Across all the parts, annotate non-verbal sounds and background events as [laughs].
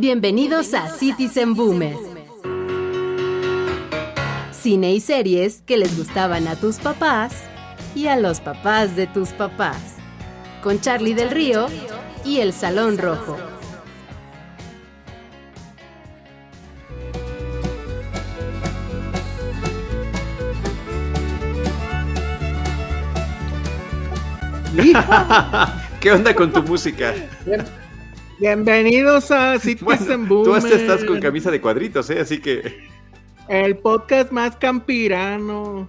Bienvenidos a Citizen Boomer. Cine y series que les gustaban a tus papás y a los papás de tus papás. Con Charlie del Río y El Salón Rojo. [laughs] ¿Qué onda con tu música? Bienvenidos a [laughs] Citizen Tú Boomer. hasta estás con camisa de cuadritos, ¿eh? Así que. El podcast más campirano.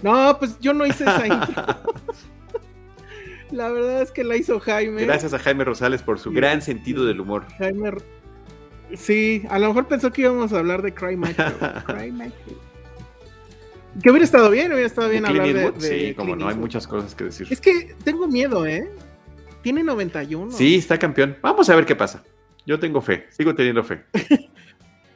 No, pues yo no hice esa intro. [laughs] La verdad es que la hizo Jaime. Gracias a Jaime Rosales por su gran sentido del humor. Jaime. Sí, a lo mejor pensó que íbamos a hablar de Cry Michael. [laughs] Cry. Que hubiera estado bien, hubiera estado bien ¿De hablar de, de Sí, como no, hay muchas cosas que decir. Es que tengo miedo, ¿eh? Tiene 91. Sí, está campeón. Vamos a ver qué pasa. Yo tengo fe, sigo teniendo fe. [laughs]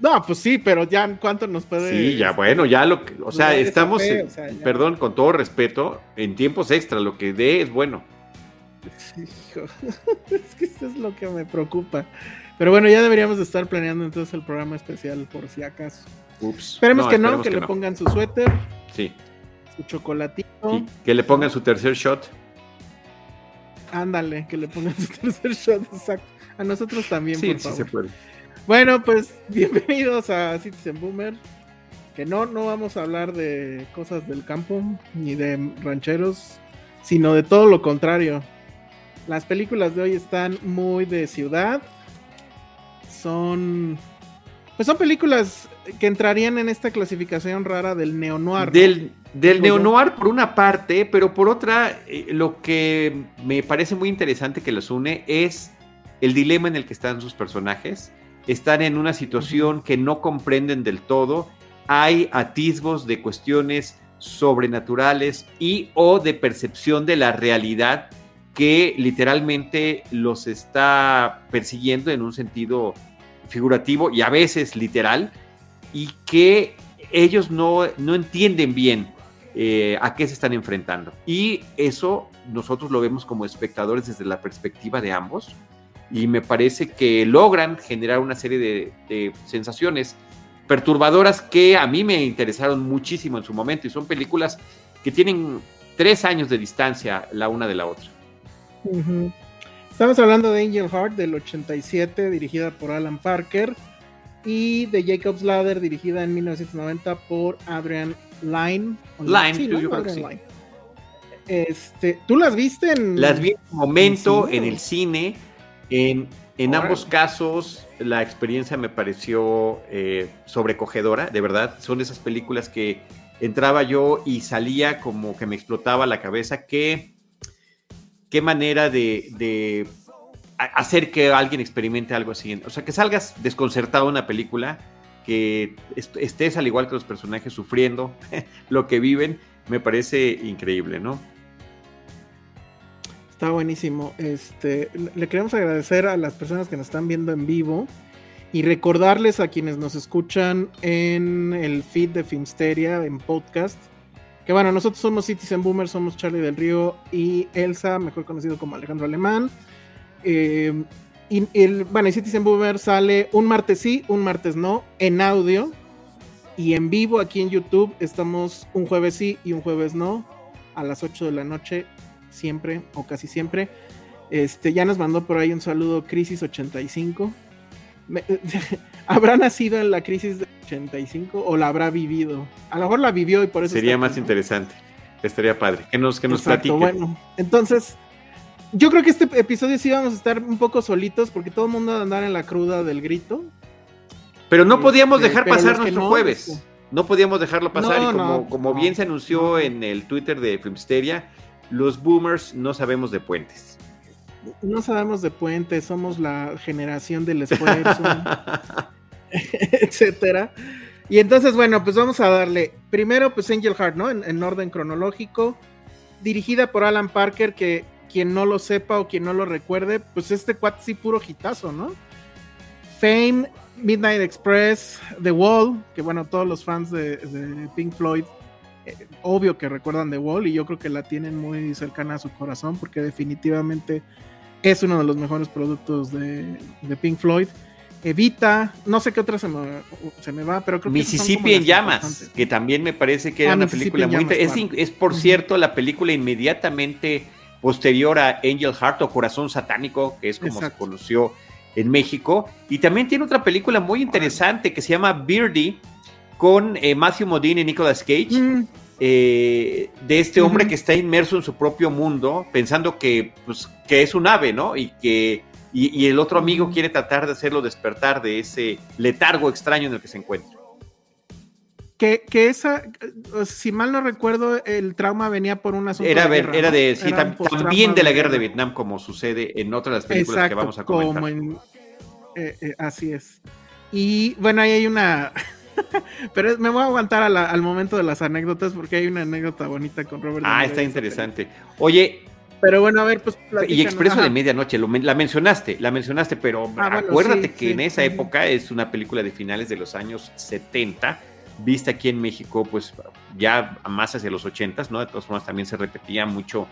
No, pues sí, pero ya cuánto nos puede. Sí, ya bueno, ya lo que. O sea, estamos. fe, en- o sea, ya. Perdón, con todo respeto, en tiempos extra, lo que dé es bueno. Hijo, [laughs] es que eso es lo que me preocupa. Pero bueno, ya deberíamos de estar planeando entonces el programa especial por si acaso. Ups. Esperemos que no, esperemos que, le pongan su suéter, Sí. su chocolatito. Que le pongan su tercer shot. Ándale, que le pongan su [laughs] tercer shot, exacto. A nosotros también, Sí, por sí favor. se puede. Bueno, pues [laughs] bienvenidos a Citizen Boomer. Que no, no vamos a hablar de cosas del campo ni de rancheros, sino de todo lo contrario. Las películas de hoy están muy de ciudad. Son. Pues son películas que entrarían en esta clasificación rara del neo-noir. ¿no? Del, del neo-noir por una parte, pero por otra, eh, lo que me parece muy interesante que los une es el dilema en el que están sus personajes. Están en una situación que no comprenden del todo. Hay atisbos de cuestiones sobrenaturales y o de percepción de la realidad que literalmente los está persiguiendo en un sentido figurativo y a veces literal y que ellos no, no entienden bien eh, a qué se están enfrentando. Y eso nosotros lo vemos como espectadores desde la perspectiva de ambos. Y me parece que logran generar una serie de, sensaciones perturbadoras que a mí me interesaron muchísimo en su momento. Y son películas que tienen tres años de distancia la una de la otra. Ujú. Estamos hablando de Angel Heart del 87, dirigida por Alan Parker, y de Jacob's Ladder, dirigida en 1990 por Adrian Lyne. ¿O no? Que Adrian. Lyne. Este, ¿Tú las viste en.? Las vi en su momento ¿En el cine. En, en ambos casos, la experiencia me pareció eh, sobrecogedora, de verdad. Son esas películas que entraba yo y salía como que me explotaba la cabeza. Qué, qué manera de, hacer que alguien experimente algo así. O sea, que salgas desconcertado de una película, que est- estés al igual que los personajes sufriendo [laughs] lo que viven, me parece increíble, ¿no? Está buenísimo. Este, le queremos agradecer a las personas que nos están viendo en vivo y recordarles a quienes nos escuchan en el feed de Filmsteria en podcast. Que bueno, nosotros somos Citizen Boomer, somos Charlie del Río y Elsa, mejor conocido como Alejandro Alemán. Eh, y el, bueno, y Citizen Boomer sale un martes sí, un martes no, en audio. Y en vivo aquí en YouTube estamos un jueves sí y un jueves no a las 8 de la noche, siempre o casi siempre. Este, ya nos mandó por ahí un saludo Crisis 85. [laughs] ¿Habrá nacido en la crisis de 85 o la habrá vivido? A lo mejor la vivió y por eso... Sería más interesante. Estaría padre. Que nos, que nos platique. Bueno, entonces, yo creo que este episodio sí vamos a estar un poco solitos porque todo el mundo va a andar en la cruda del grito. Pero no podíamos este, dejar pasar nuestro jueves. Este, no podíamos dejarlo pasar. y como, como bien se anunció en el Twitter de Filmsteria, los boomers no sabemos de puentes. No sabemos de puentes, somos la generación del esfuerzo, [laughs] [laughs] etcétera. Y entonces, bueno, pues vamos a darle primero, pues Angel Heart, ¿no? En, orden cronológico, dirigida por Alan Parker, que quien no lo sepa o quien no lo recuerde, pues este cuate sí puro hitazo, ¿no? Fame, Midnight Express, The Wall, que bueno, todos los fans de, Pink Floyd, eh, obvio que recuerdan The Wall y yo creo que la tienen muy cercana a su corazón porque definitivamente es uno de los mejores productos de, Pink Floyd. Evita, no sé qué otra se me, va, pero creo que Mississippi en llamas, que también me parece que era ah, una película muy es, es, por cierto la película inmediatamente posterior a Angel Heart o Corazón Satánico, que es como se conoció en México. Y también tiene otra película muy interesante que se llama Beardy con eh, Matthew Modine y Nicolas Cage. Mm. Eh, de este hombre que está inmerso en su propio mundo, pensando que, pues, que es un ave, ¿no? Y que y, el otro amigo quiere tratar de hacerlo despertar de ese letargo extraño en el que se encuentra. Que, que esa, si mal no recuerdo, el trauma venía por una era, de guerra, era de, sí, también de la guerra de Vietnam, como sucede en otras de las películas que vamos a comentar. Eh, eh, así es. Y bueno, ahí hay una. [laughs] Pero me voy a aguantar al momento de las anécdotas porque hay una anécdota bonita con Robert. Ah, está interesante. Oye. Pero bueno, a ver, pues. Y Expreso de Medianoche, la mencionaste, la mencionaste, pero ah, acuérdate que en esa época es una película de finales de los años 70, vista aquí en México, pues ya más hacia los 80, ¿no? De todas formas, también se repetía mucho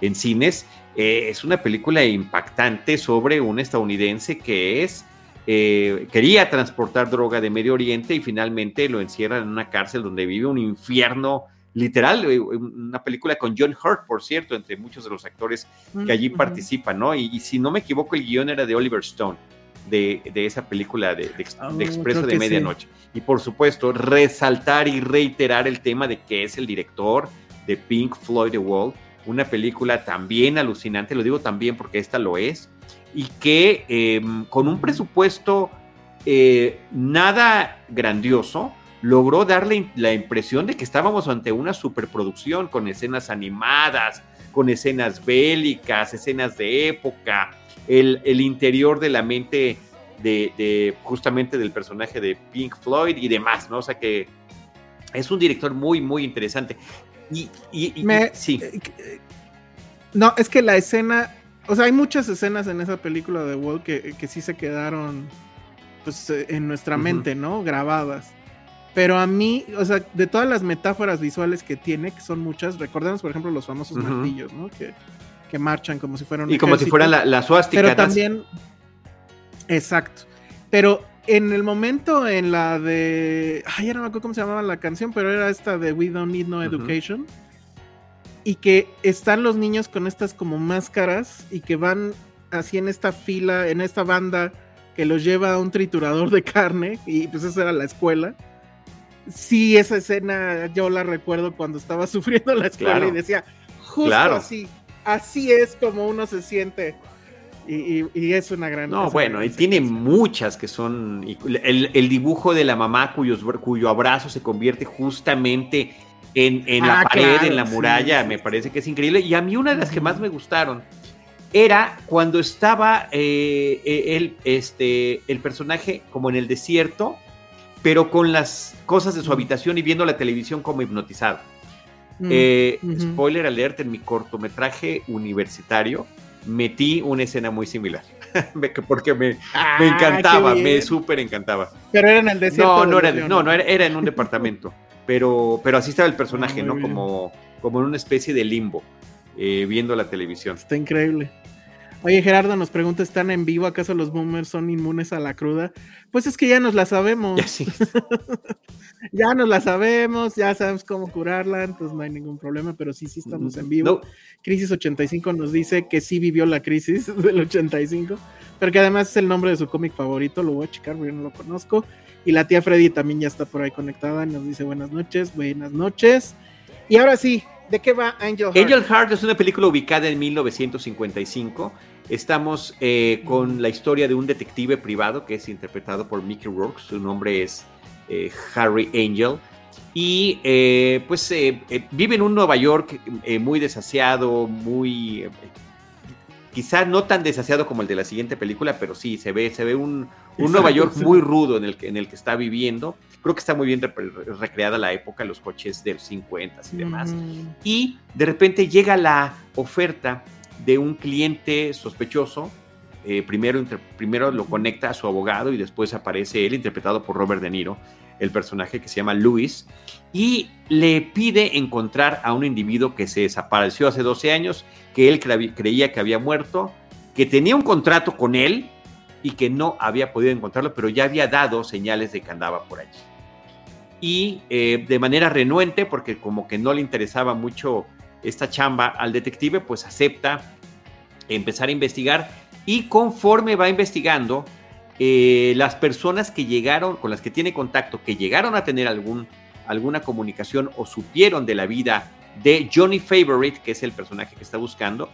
en cines. Eh, es una película impactante sobre un estadounidense que es eh, quería transportar droga de Medio Oriente y finalmente lo encierran en una cárcel donde vive un infierno literal, eh, una película con John Hurt, por cierto, entre muchos de los actores que allí participan, ¿no? Y, si no me equivoco, el guion era de Oliver Stone, de, esa película de, ah, Expreso de Medianoche. Y por supuesto, resaltar y reiterar el tema de que es el director de Pink Floyd The Wall, una película también alucinante, lo digo también porque esta lo es, y que em, con un presupuesto eh, nada grandioso, logró darle la impresión de que estábamos ante una superproducción con escenas animadas, con escenas bélicas, escenas de época, el, interior de la mente de, justamente del personaje de Pink Floyd y demás, ¿no? O sea que es un director muy, muy interesante. Y, sí. Eh, no, es que la escena o sea, hay muchas escenas en esa película de Wall que, que sí se quedaron pues, eh, en nuestra mente, ¿no? Grabadas. Pero a mí, o sea, de todas las metáforas visuales que tiene, que son muchas, recordemos, por ejemplo, los famosos martillos, ¿no? Que, que, marchan como si fueran Y como si fueran la, la suástica. Pero también... Exacto. Pero en el momento en la de... Ay, ya no me acuerdo cómo se llamaba la canción, pero era esta de We Don't Need No Education y que están los niños con estas como máscaras y que van así en esta fila, en esta banda que los lleva a un triturador de carne y pues esa era la escuela. Sí, esa escena yo la recuerdo cuando estaba [laughs] sufriendo la escuela y decía, justo así, así es como uno se siente. Y, es una gran... No, bueno, y tiene muchas que son... El, el, dibujo de la mamá cuyos, cuyo abrazo se convierte justamente en, la ah, pared, en la muralla, me parece que es increíble. Y a mí una de las que más me gustaron era cuando estaba eh, eh, el, este, el personaje como en el desierto, pero con las cosas de su habitación y viendo la televisión como hipnotizado. Mm, eh, spoiler alert, en mi cortometraje universitario metí una escena muy similar. [laughs] Porque me, ah, encantaba, me súper encantaba. Pero era en el desierto. No, no, era, no, no era en un departamento pero, pero así estaba el personaje, ¿no? Como, como en una especie de limbo, eh, viendo la televisión. Está increíble. Oye, Gerardo nos pregunta, ¿están en vivo? ¿Acaso los boomers son inmunes a la cruda? Pues es que ya nos la sabemos. Ya sí. [laughs] ya nos la sabemos, ya sabemos cómo curarla, entonces no hay ningún problema, pero sí, sí estamos en vivo. No, Crisis 85 nos dice que sí vivió la crisis [laughs] del 85, pero que además es el nombre de su cómic favorito, lo voy a checar, porque yo no lo conozco. Y la tía Freddy también ya está por ahí conectada, nos dice buenas noches, buenas noches. Y ahora sí, ¿de qué va Angel Heart? Angel Heart es una película ubicada en 1955. Estamos eh, con la historia de un detective privado que es interpretado por Mickey Rourke. Su nombre es eh, Harry Angel. Y eh, pues vive en un Nueva York muy desasiado, muy... quizá no tan desasiado como el de la siguiente película, pero sí, se ve, se ve un, un Nueva York muy rudo en el, que, en el que está viviendo. Creo que está muy bien recreada la época, los coches de los 50 y demás Mm, y de repente llega la oferta de un cliente sospechoso. eh, primero, primero lo conecta a su abogado y después aparece él, interpretado por Robert De Niro, el personaje que se llama Luis, y le pide encontrar a un individuo que se desapareció hace 12 años, que él cre- creía que había muerto, que tenía un contrato con él y que no había podido encontrarlo, pero ya había dado señales de que andaba por allí. Y eh, de manera renuente, porque como que no le interesaba mucho esta chamba al detective, pues acepta empezar a investigar y conforme va investigando, eh, las personas que llegaron, con las que tiene contacto, que llegaron a tener algún, alguna comunicación o supieron de la vida de Johnny Favorite, que es el personaje que está buscando,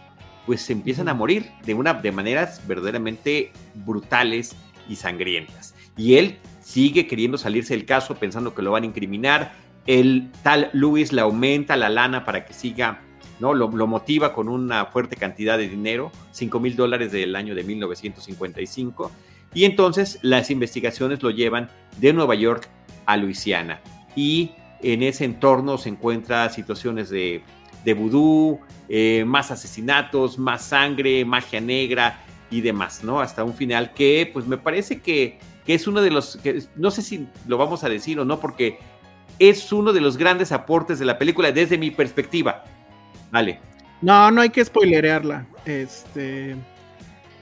pues se empiezan a morir de, una, de maneras verdaderamente brutales y sangrientas. Y él sigue queriendo salirse del caso pensando que lo van a incriminar. El tal Luis le aumenta la lana para que siga, ¿no? Lo, lo motiva con una fuerte cantidad de dinero, 5 mil dólares del año de 1955. Y entonces las investigaciones lo llevan de Nueva York a Luisiana. Y en ese entorno se encuentra situaciones de, de vudú, eh, más asesinatos, más sangre, magia negra y demás, ¿no? Hasta un final que, pues me parece que, que es uno de los, que, no sé si lo vamos a decir o no, porque es uno de los grandes aportes de la película desde mi perspectiva. Vale. No, no hay que spoilerearla. Este.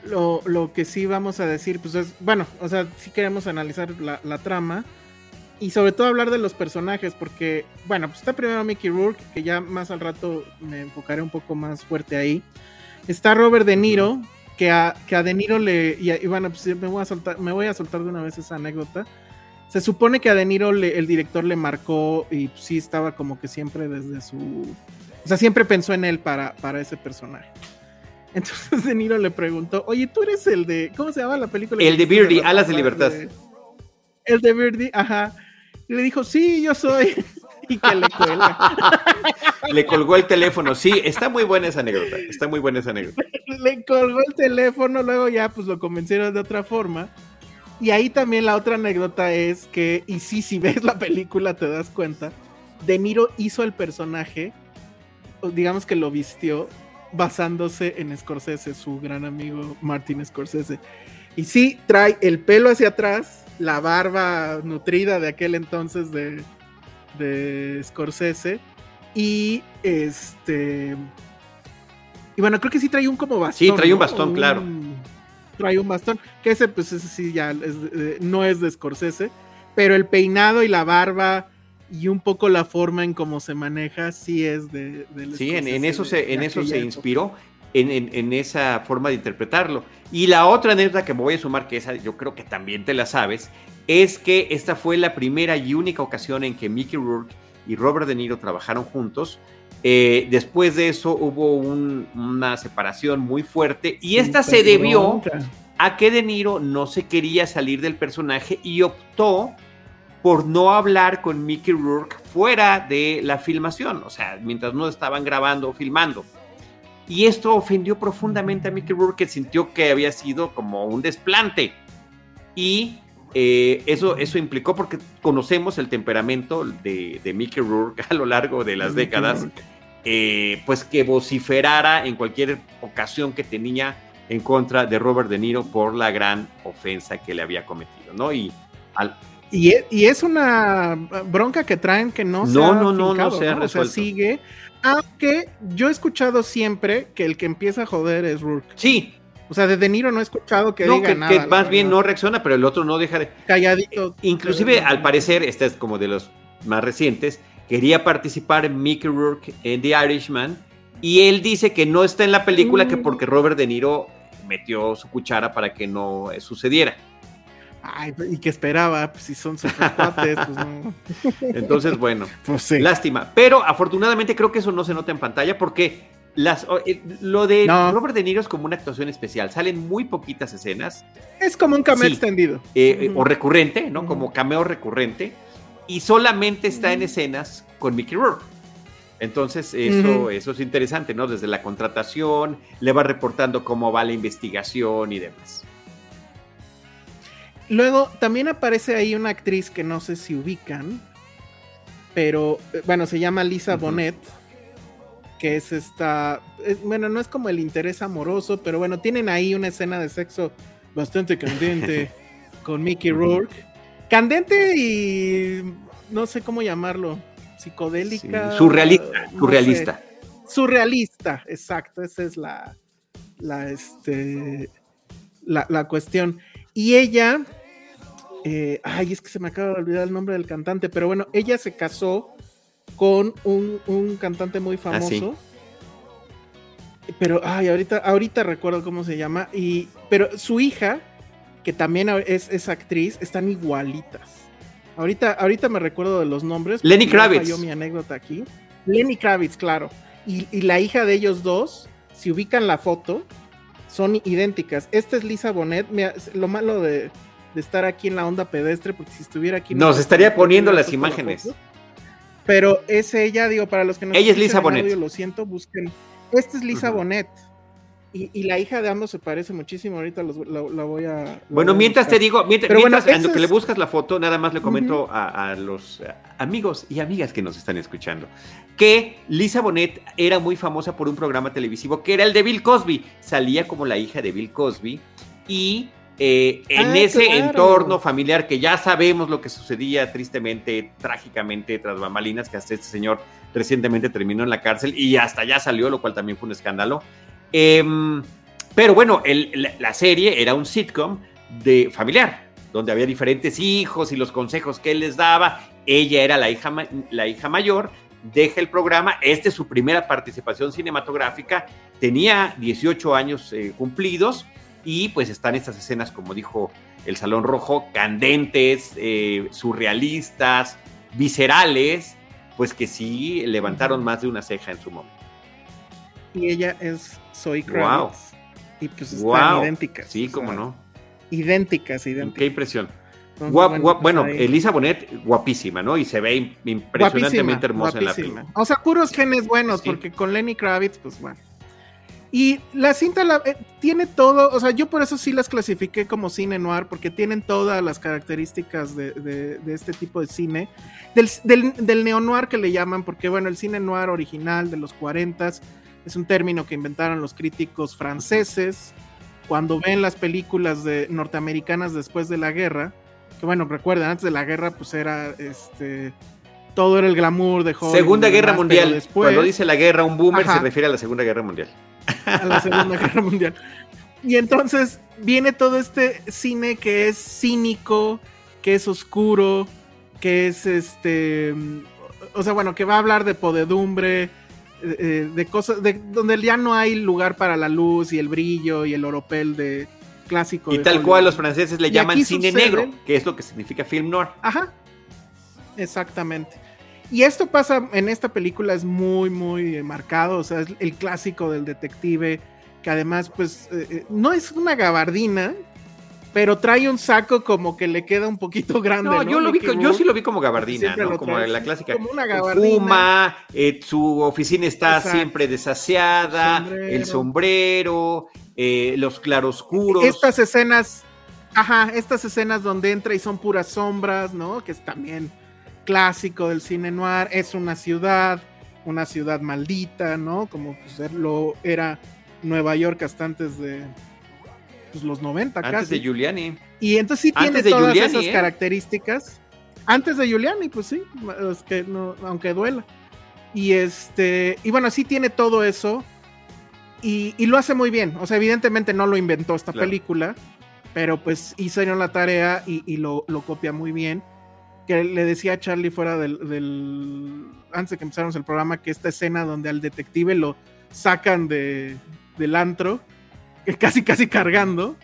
Lo, lo que sí vamos a decir, pues es. Bueno, o sea, sí queremos analizar la, la trama. Y sobre todo hablar de los personajes, porque, bueno, pues está primero Mickey Rourke, que ya más al rato me enfocaré un poco más fuerte ahí. Está Robert De Niro, que a, que a De Niro le. Y, y bueno, pues me voy, a soltar, me voy a soltar de una vez esa anécdota. Se supone que a De Niro le- el director le marcó y pues, sí estaba como que siempre desde su. O sea, siempre pensó en él para, para ese personaje. Entonces [laughs] De Niro le preguntó, oye, tú eres el de. ¿Cómo se llama la película? El de Birdie, las Alas de Libertad. El de Birdie, ajá. Y le dijo, sí, yo soy. [laughs] y que le cuelga. [laughs] Le colgó el teléfono. Sí, está muy buena esa anécdota. Está muy buena esa anécdota. le colgó el teléfono, luego ya pues lo convencieron de otra forma. Y ahí también la otra anécdota es que, y sí, si ves la película te das cuenta, De Niro hizo el personaje, digamos que lo vistió, basándose en Scorsese, su gran amigo Martin Scorsese. Y sí, trae el pelo hacia atrás, la barba nutrida de aquel entonces de, de Scorsese, y este... Y bueno, creo que sí trae un como bastón. Sí, trae un ¿no? bastón, claro. Trae un bastón, que ese pues ese sí ya es, eh, no es de Scorsese, pero el peinado y la barba y un poco la forma en cómo se maneja sí es de... del Sí, en, eso de- se, en de eso se inspiró, en, en- en esa forma de interpretarlo. Y la otra anécdota que me voy a sumar, que esa yo creo que también te la sabes, es que esta fue la primera y única ocasión en que Mickey Rourke y Robert De Niro trabajaron juntos. Eh, después de eso hubo un- una separación muy fuerte y esta se debió a que De Niro no se quería salir del personaje y optó por no hablar con Mickey Rourke fuera de la filmación, o sea, mientras no estaban grabando o filmando. Y esto ofendió profundamente a Mickey Rourke, que sintió que había sido como un desplante. Y eh, eso, eso implicó, porque conocemos el temperamento de, de Mickey Rourke [laughs] a lo largo de las décadas, eh, pues que vociferara en cualquier ocasión que tenía en contra de Robert De Niro por la gran ofensa que le había cometido, ¿no? Y al, Y es, y es una bronca que traen que no se No, ha no, no, no se ha O sea, resuelto. sigue. Aunque yo he escuchado siempre que el que empieza a joder es Rourke. sí, O sea, de De Niro no he escuchado que no, diga que, nada. que más bien no reacciona, pero el otro no deja de. Calladito. Inclusive, al parecer, este es como de los más recientes, quería participar Mickey Rourke en The Irishman y él dice que no está en la película que Mm. porque Robert De Niro metió su cuchara para que no eh, sucediera. Ay, y que esperaba, pues si son super cuates, pues no. [laughs] Entonces, bueno, Pues sí. lástima. Pero afortunadamente creo que eso no se nota en pantalla porque las, eh, lo de No. Robert De Niro es como una actuación especial. Salen muy poquitas escenas Es como un cameo Sí. extendido. eh, eh, o recurrente, ¿no? Como cameo recurrente. Y solamente está en escenas con Mickey Rourke. Entonces, eso, eso es interesante, ¿no? Desde la contratación, le va reportando cómo va la investigación y demás. Luego también aparece ahí una actriz que no sé si ubican, pero eh, bueno, se llama Lisa. Bonet, que es esta, es- bueno, no es como el interés amoroso, pero bueno, tienen ahí una escena de sexo bastante candente [laughs] con Mickey. Rourke. Candente y no sé cómo llamarlo, psicodélica. Sí, surrealista, no sé. surrealista. Surrealista, exacto, esa es la, la, este, la, la cuestión. Y ella, eh, ay, es que se me acaba de olvidar el nombre del cantante, pero bueno, ella se casó con un, un cantante muy famoso. Pero, ay, ahorita, ahorita recuerdo cómo se llama. Y, pero su hija, que también es, es actriz, están igualitas. Ahorita, ahorita me recuerdo de los nombres. Lenny Kravitz. falló mi anécdota aquí. Lenny Kravitz, claro. Y, y la hija de ellos dos, si ubican la foto, son idénticas. Esta es Lisa Bonet. Mira, lo malo de, de estar aquí en la onda pedestre, porque si estuviera aquí. Nos estaría poniendo las la imágenes. Pero es ella, digo, para los que no Ella es Lisa Bonet. lo siento, busquen. Esta es Lisa. Bonet. Y, y la hija de ambos se parece muchísimo. Ahorita los- la, la voy a. la Bueno, voy a mientras te digo, mientras, Pero bueno, mientras, ese que le buscas la foto, nada más le comento a, a los eh, amigos y amigas que nos están escuchando que Lisa Bonet era muy famosa por un programa televisivo que era el de Bill Cosby. Salía como la hija de Bill Cosby y eh, en Ah, ese claro. entorno familiar que ya sabemos lo que sucedía tristemente, trágicamente tras bambalinas, que hasta este señor recientemente terminó en la cárcel y hasta ya salió, lo cual también fue un escándalo. Em, pero bueno, el- la, la serie era un sitcom de familiar, donde había diferentes hijos y los consejos que él les daba. Ella era la hija, la hija mayor, deja el programa, esta es su primera participación cinematográfica, tenía 18 años eh, cumplidos y pues están estas escenas, como dijo el Salón Rojo, candentes, eh, surrealistas, viscerales, pues que sí levantaron más de una ceja en su momento. Y ella es Zoe Wow. Kravitz. Y pues están Wow. idénticas. Sí, o sea, cómo no. Idénticas, Qué idénticas. impresión. Entonces, Guap- bueno, guap- pues bueno. Elisa Bonet, guapísima, ¿no? Y se ve im- impresionantemente hermosa en la guapísima. película. O sea, puros genes buenos, Sí. porque con Lenny Kravitz, pues bueno. Y la cinta la- eh, tiene todo, o sea, yo por eso sí las clasifiqué como cine noir, porque tienen todas las características de, de- de este tipo de cine. Del, del, del neo-noir que le llaman, porque bueno, el cine noir original de los 40 es un término que inventaron los críticos franceses cuando ven las películas de, norteamericanas después de la guerra. Que bueno, recuerden, antes de la guerra, pues era este. Todo era el glamour de Hollywood. Segunda Guerra Mundial. Después, Cuando dice la guerra, un boomer Ajá. se refiere a la Segunda Guerra Mundial. a la Segunda Guerra Mundial. Y entonces viene todo este cine que es cínico, que es oscuro, que es este. O sea, bueno, que va a hablar de podedumbre, eh, eh, de cosas, de donde ya no hay lugar para la luz y el brillo y el oropel de clásico. Y de tal Hollywood. cual los franceses le Y llaman cine sucede- negro, que es lo que significa film noir. Ajá. Exactamente. Y esto pasa en esta película, es muy, muy marcado. O sea, es el clásico del detective, que además, pues, eh, no es una gabardina, pero trae un saco como que le queda un poquito grande. No, ¿no? yo, lo vi, yo sí lo vi como gabardina, ¿no? Como trae la clásica. como una gabardina. Fuma, eh, su oficina está Exacto. siempre desaseada, Sombrero. el sombrero, eh, los claroscuros. Estas escenas, ajá, estas escenas donde entra y son puras sombras, ¿no? Que es también clásico del cine noir. Es una ciudad, una ciudad maldita, ¿no? Como pues, lo era Nueva York hasta antes de pues, los 90 Antes casi. de Giuliani. y entonces sí tiene antes todas Giuliani, esas ¿eh? características. Antes de Giuliani, pues sí, es que no, aunque duela. Y este, y bueno, sí tiene todo eso. Y, lo hace muy bien. O sea, evidentemente no lo inventó esta película, pero pues hizo la tarea y, lo, copia muy bien. Que le decía a Charlie fuera del, Antes de que empezáramos el programa, que esta escena donde al detective lo sacan de, del antro, [laughs] casi casi cargando,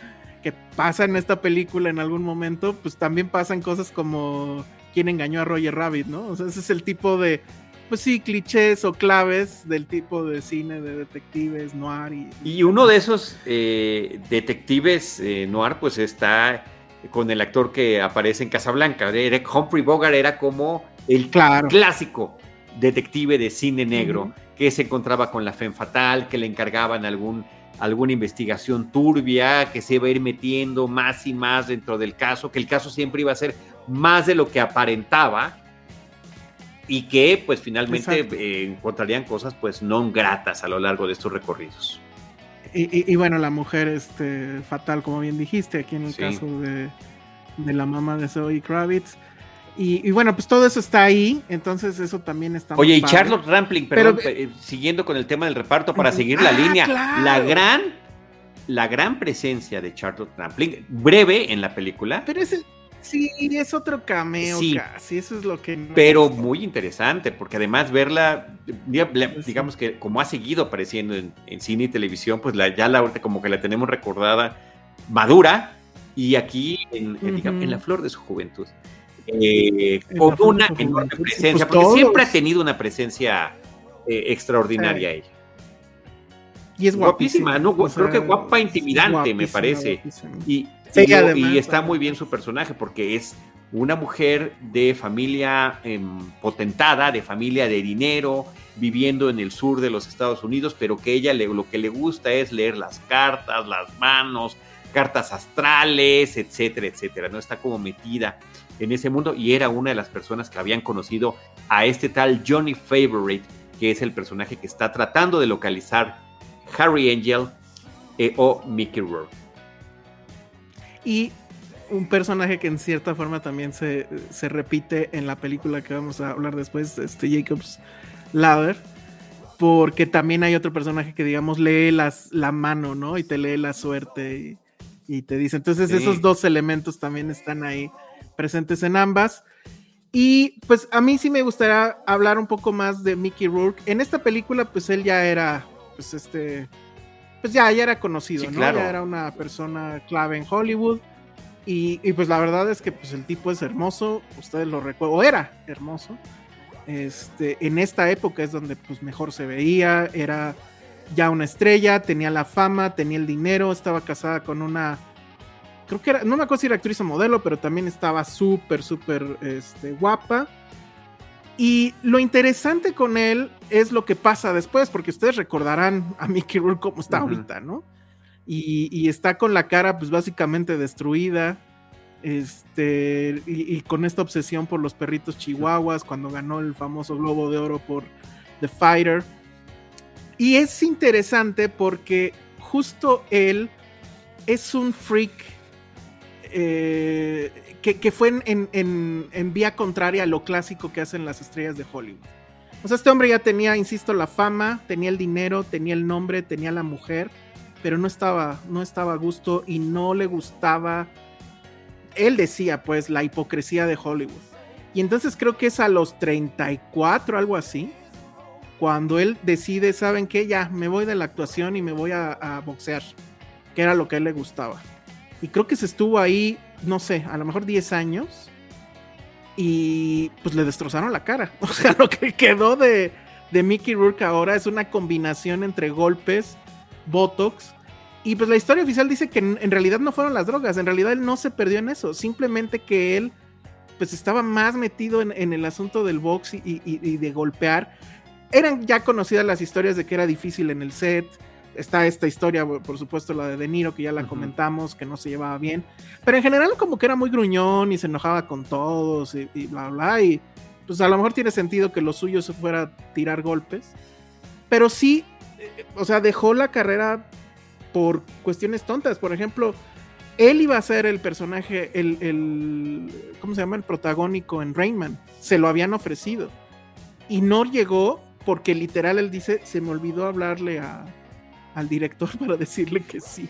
que pasa en esta película en algún momento, pues también pasan cosas como quién engañó a Roger Rabbit, ¿no? O sea, ese es el tipo de pues sí, clichés o claves del tipo de cine de detectives noir. Y, uno de esos eh, detectives eh, noir, pues está con el actor que aparece en Casablanca. Eric Humphrey Bogart era como el clásico detective de cine negro que se encontraba con la Femme Fatal, que le encargaban algún, alguna investigación turbia, que se iba a ir metiendo más y más dentro del caso, que el caso siempre iba a ser más de lo que aparentaba y que pues finalmente eh, encontrarían cosas pues no gratas a lo largo de estos recorridos. Y, bueno, la mujer este, fatal, como bien dijiste, aquí en el caso de, la mamá de Zoe Kravitz. Y, bueno, pues todo eso está ahí, entonces eso también está. Oye, y Charlotte Rampling, perdón, eh, siguiendo con el tema del reparto para seguir la ah, línea, la gran, la gran presencia de Charlotte Rampling, breve en la película. Pero es el, Sí, es otro cameo sí, casi, eso es lo que... pero muy interesante, porque además verla, digamos que como ha seguido apareciendo en, cine y televisión, pues la, ya la como que la tenemos recordada madura y aquí en, la flor de su juventud. Eh, con una enorme presencia, pues porque siempre ha tenido una presencia eh, extraordinaria ella. Y es guapísima, ¿no? creo que guapa, intimidante, me parece. Y, y, está muy bien su personaje porque es una mujer de familia em, potentada, de familia de dinero, viviendo en el sur de los Estados Unidos, pero que ella lo que le gusta es leer las cartas, las manos, cartas astrales, etcétera, etcétera. No está como metida en ese mundo y era una de las personas que habían conocido a este tal Johnny Favorite, que es el personaje que está tratando de localizar Harry Angel eh, o Mickey Rourke. Y un personaje que en cierta forma también se, repite en la película que vamos a hablar después, este Jacobs Ladder, porque también hay otro personaje que digamos lee las, la mano, ¿no? Y te lee la suerte y, te dice. Entonces esos dos elementos también están ahí presentes en ambas. Y pues a mí sí me gustaría hablar un poco más de Mickey Rourke. En esta película pues él ya era, pues este, pues ya, ya era conocido, ¿no? Ya era una persona clave en Hollywood. Y, pues la verdad es que pues el tipo es hermoso, ustedes lo recuerdan, o era hermoso. Este, en esta época es donde pues mejor se veía, era ya una estrella, tenía la fama, tenía el dinero, estaba casada con una, creo que era, no me acuerdo si era actriz o modelo, pero también estaba súper, súper este, guapa. Y lo interesante con él es lo que pasa después, porque ustedes recordarán a Mickey Rourke como está ahorita, ¿no? Y, está con la cara, pues básicamente destruida. Este, y, con esta obsesión por los perritos chihuahuas, cuando ganó el famoso Globo de Oro por The Fighter. Y es interesante porque justo él es un freak eh, que, fue en, vía contraria a lo clásico que hacen las estrellas de Hollywood. O sea, este hombre ya tenía, insisto, la fama, tenía el dinero, tenía el nombre, tenía la mujer, pero no estaba, no estaba a gusto y no le gustaba, él decía, pues, la hipocresía de Hollywood. Y entonces creo que es a los 34, algo así, cuando él decide, ¿saben qué? Ya, me voy de la actuación y me voy a, a boxear, que era lo que a él le gustaba. Y creo que se estuvo ahí, no sé, a lo mejor 10 años. Y pues le destrozaron la cara. [laughs] O sea, lo que quedó de, de Mickey Rourke ahora es una combinación entre golpes, botox. Y pues la historia oficial dice que en, realidad no fueron las drogas. En realidad él no se perdió en eso. Simplemente que él pues estaba más metido en, el asunto del box y, y de golpear. Eran ya conocidas las historias de que era difícil en el set está esta historia, por supuesto, la de De Niro, que ya la comentamos, que no se llevaba bien. Pero en general, como que era muy gruñón y se enojaba con todos y, bla, bla. Y pues a lo mejor tiene sentido que lo suyo se fuera a tirar golpes. Pero sí, eh, o sea, dejó la carrera por cuestiones tontas. Por ejemplo, él iba a ser el personaje, el, el ¿cómo se llama? El protagónico en Rainman. Se lo habían ofrecido. Y no llegó porque literal él dice, se me olvidó hablarle a, al director [laughs] para decirle que sí.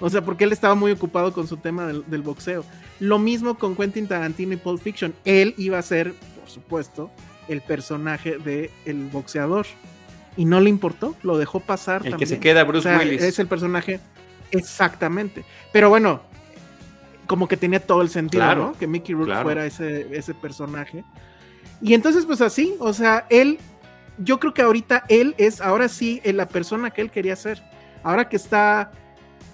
O sea, porque él estaba muy ocupado con su tema del, del boxeo. Lo mismo con Quentin Tarantino y Pulp Fiction. Él iba a ser, por supuesto, el personaje del el boxeador. Y no le importó, lo dejó pasar. El también. que se queda Bruce O sea, Willis. Es el personaje. Exactamente. Pero bueno, como que tenía todo el sentido, Claro, ¿no? Que Mickey Rourke claro. fuera ese, ese personaje. Y entonces, pues así, o sea, él, yo creo que ahorita él es, ahora sí, eh, la persona que él quería ser. Ahora que está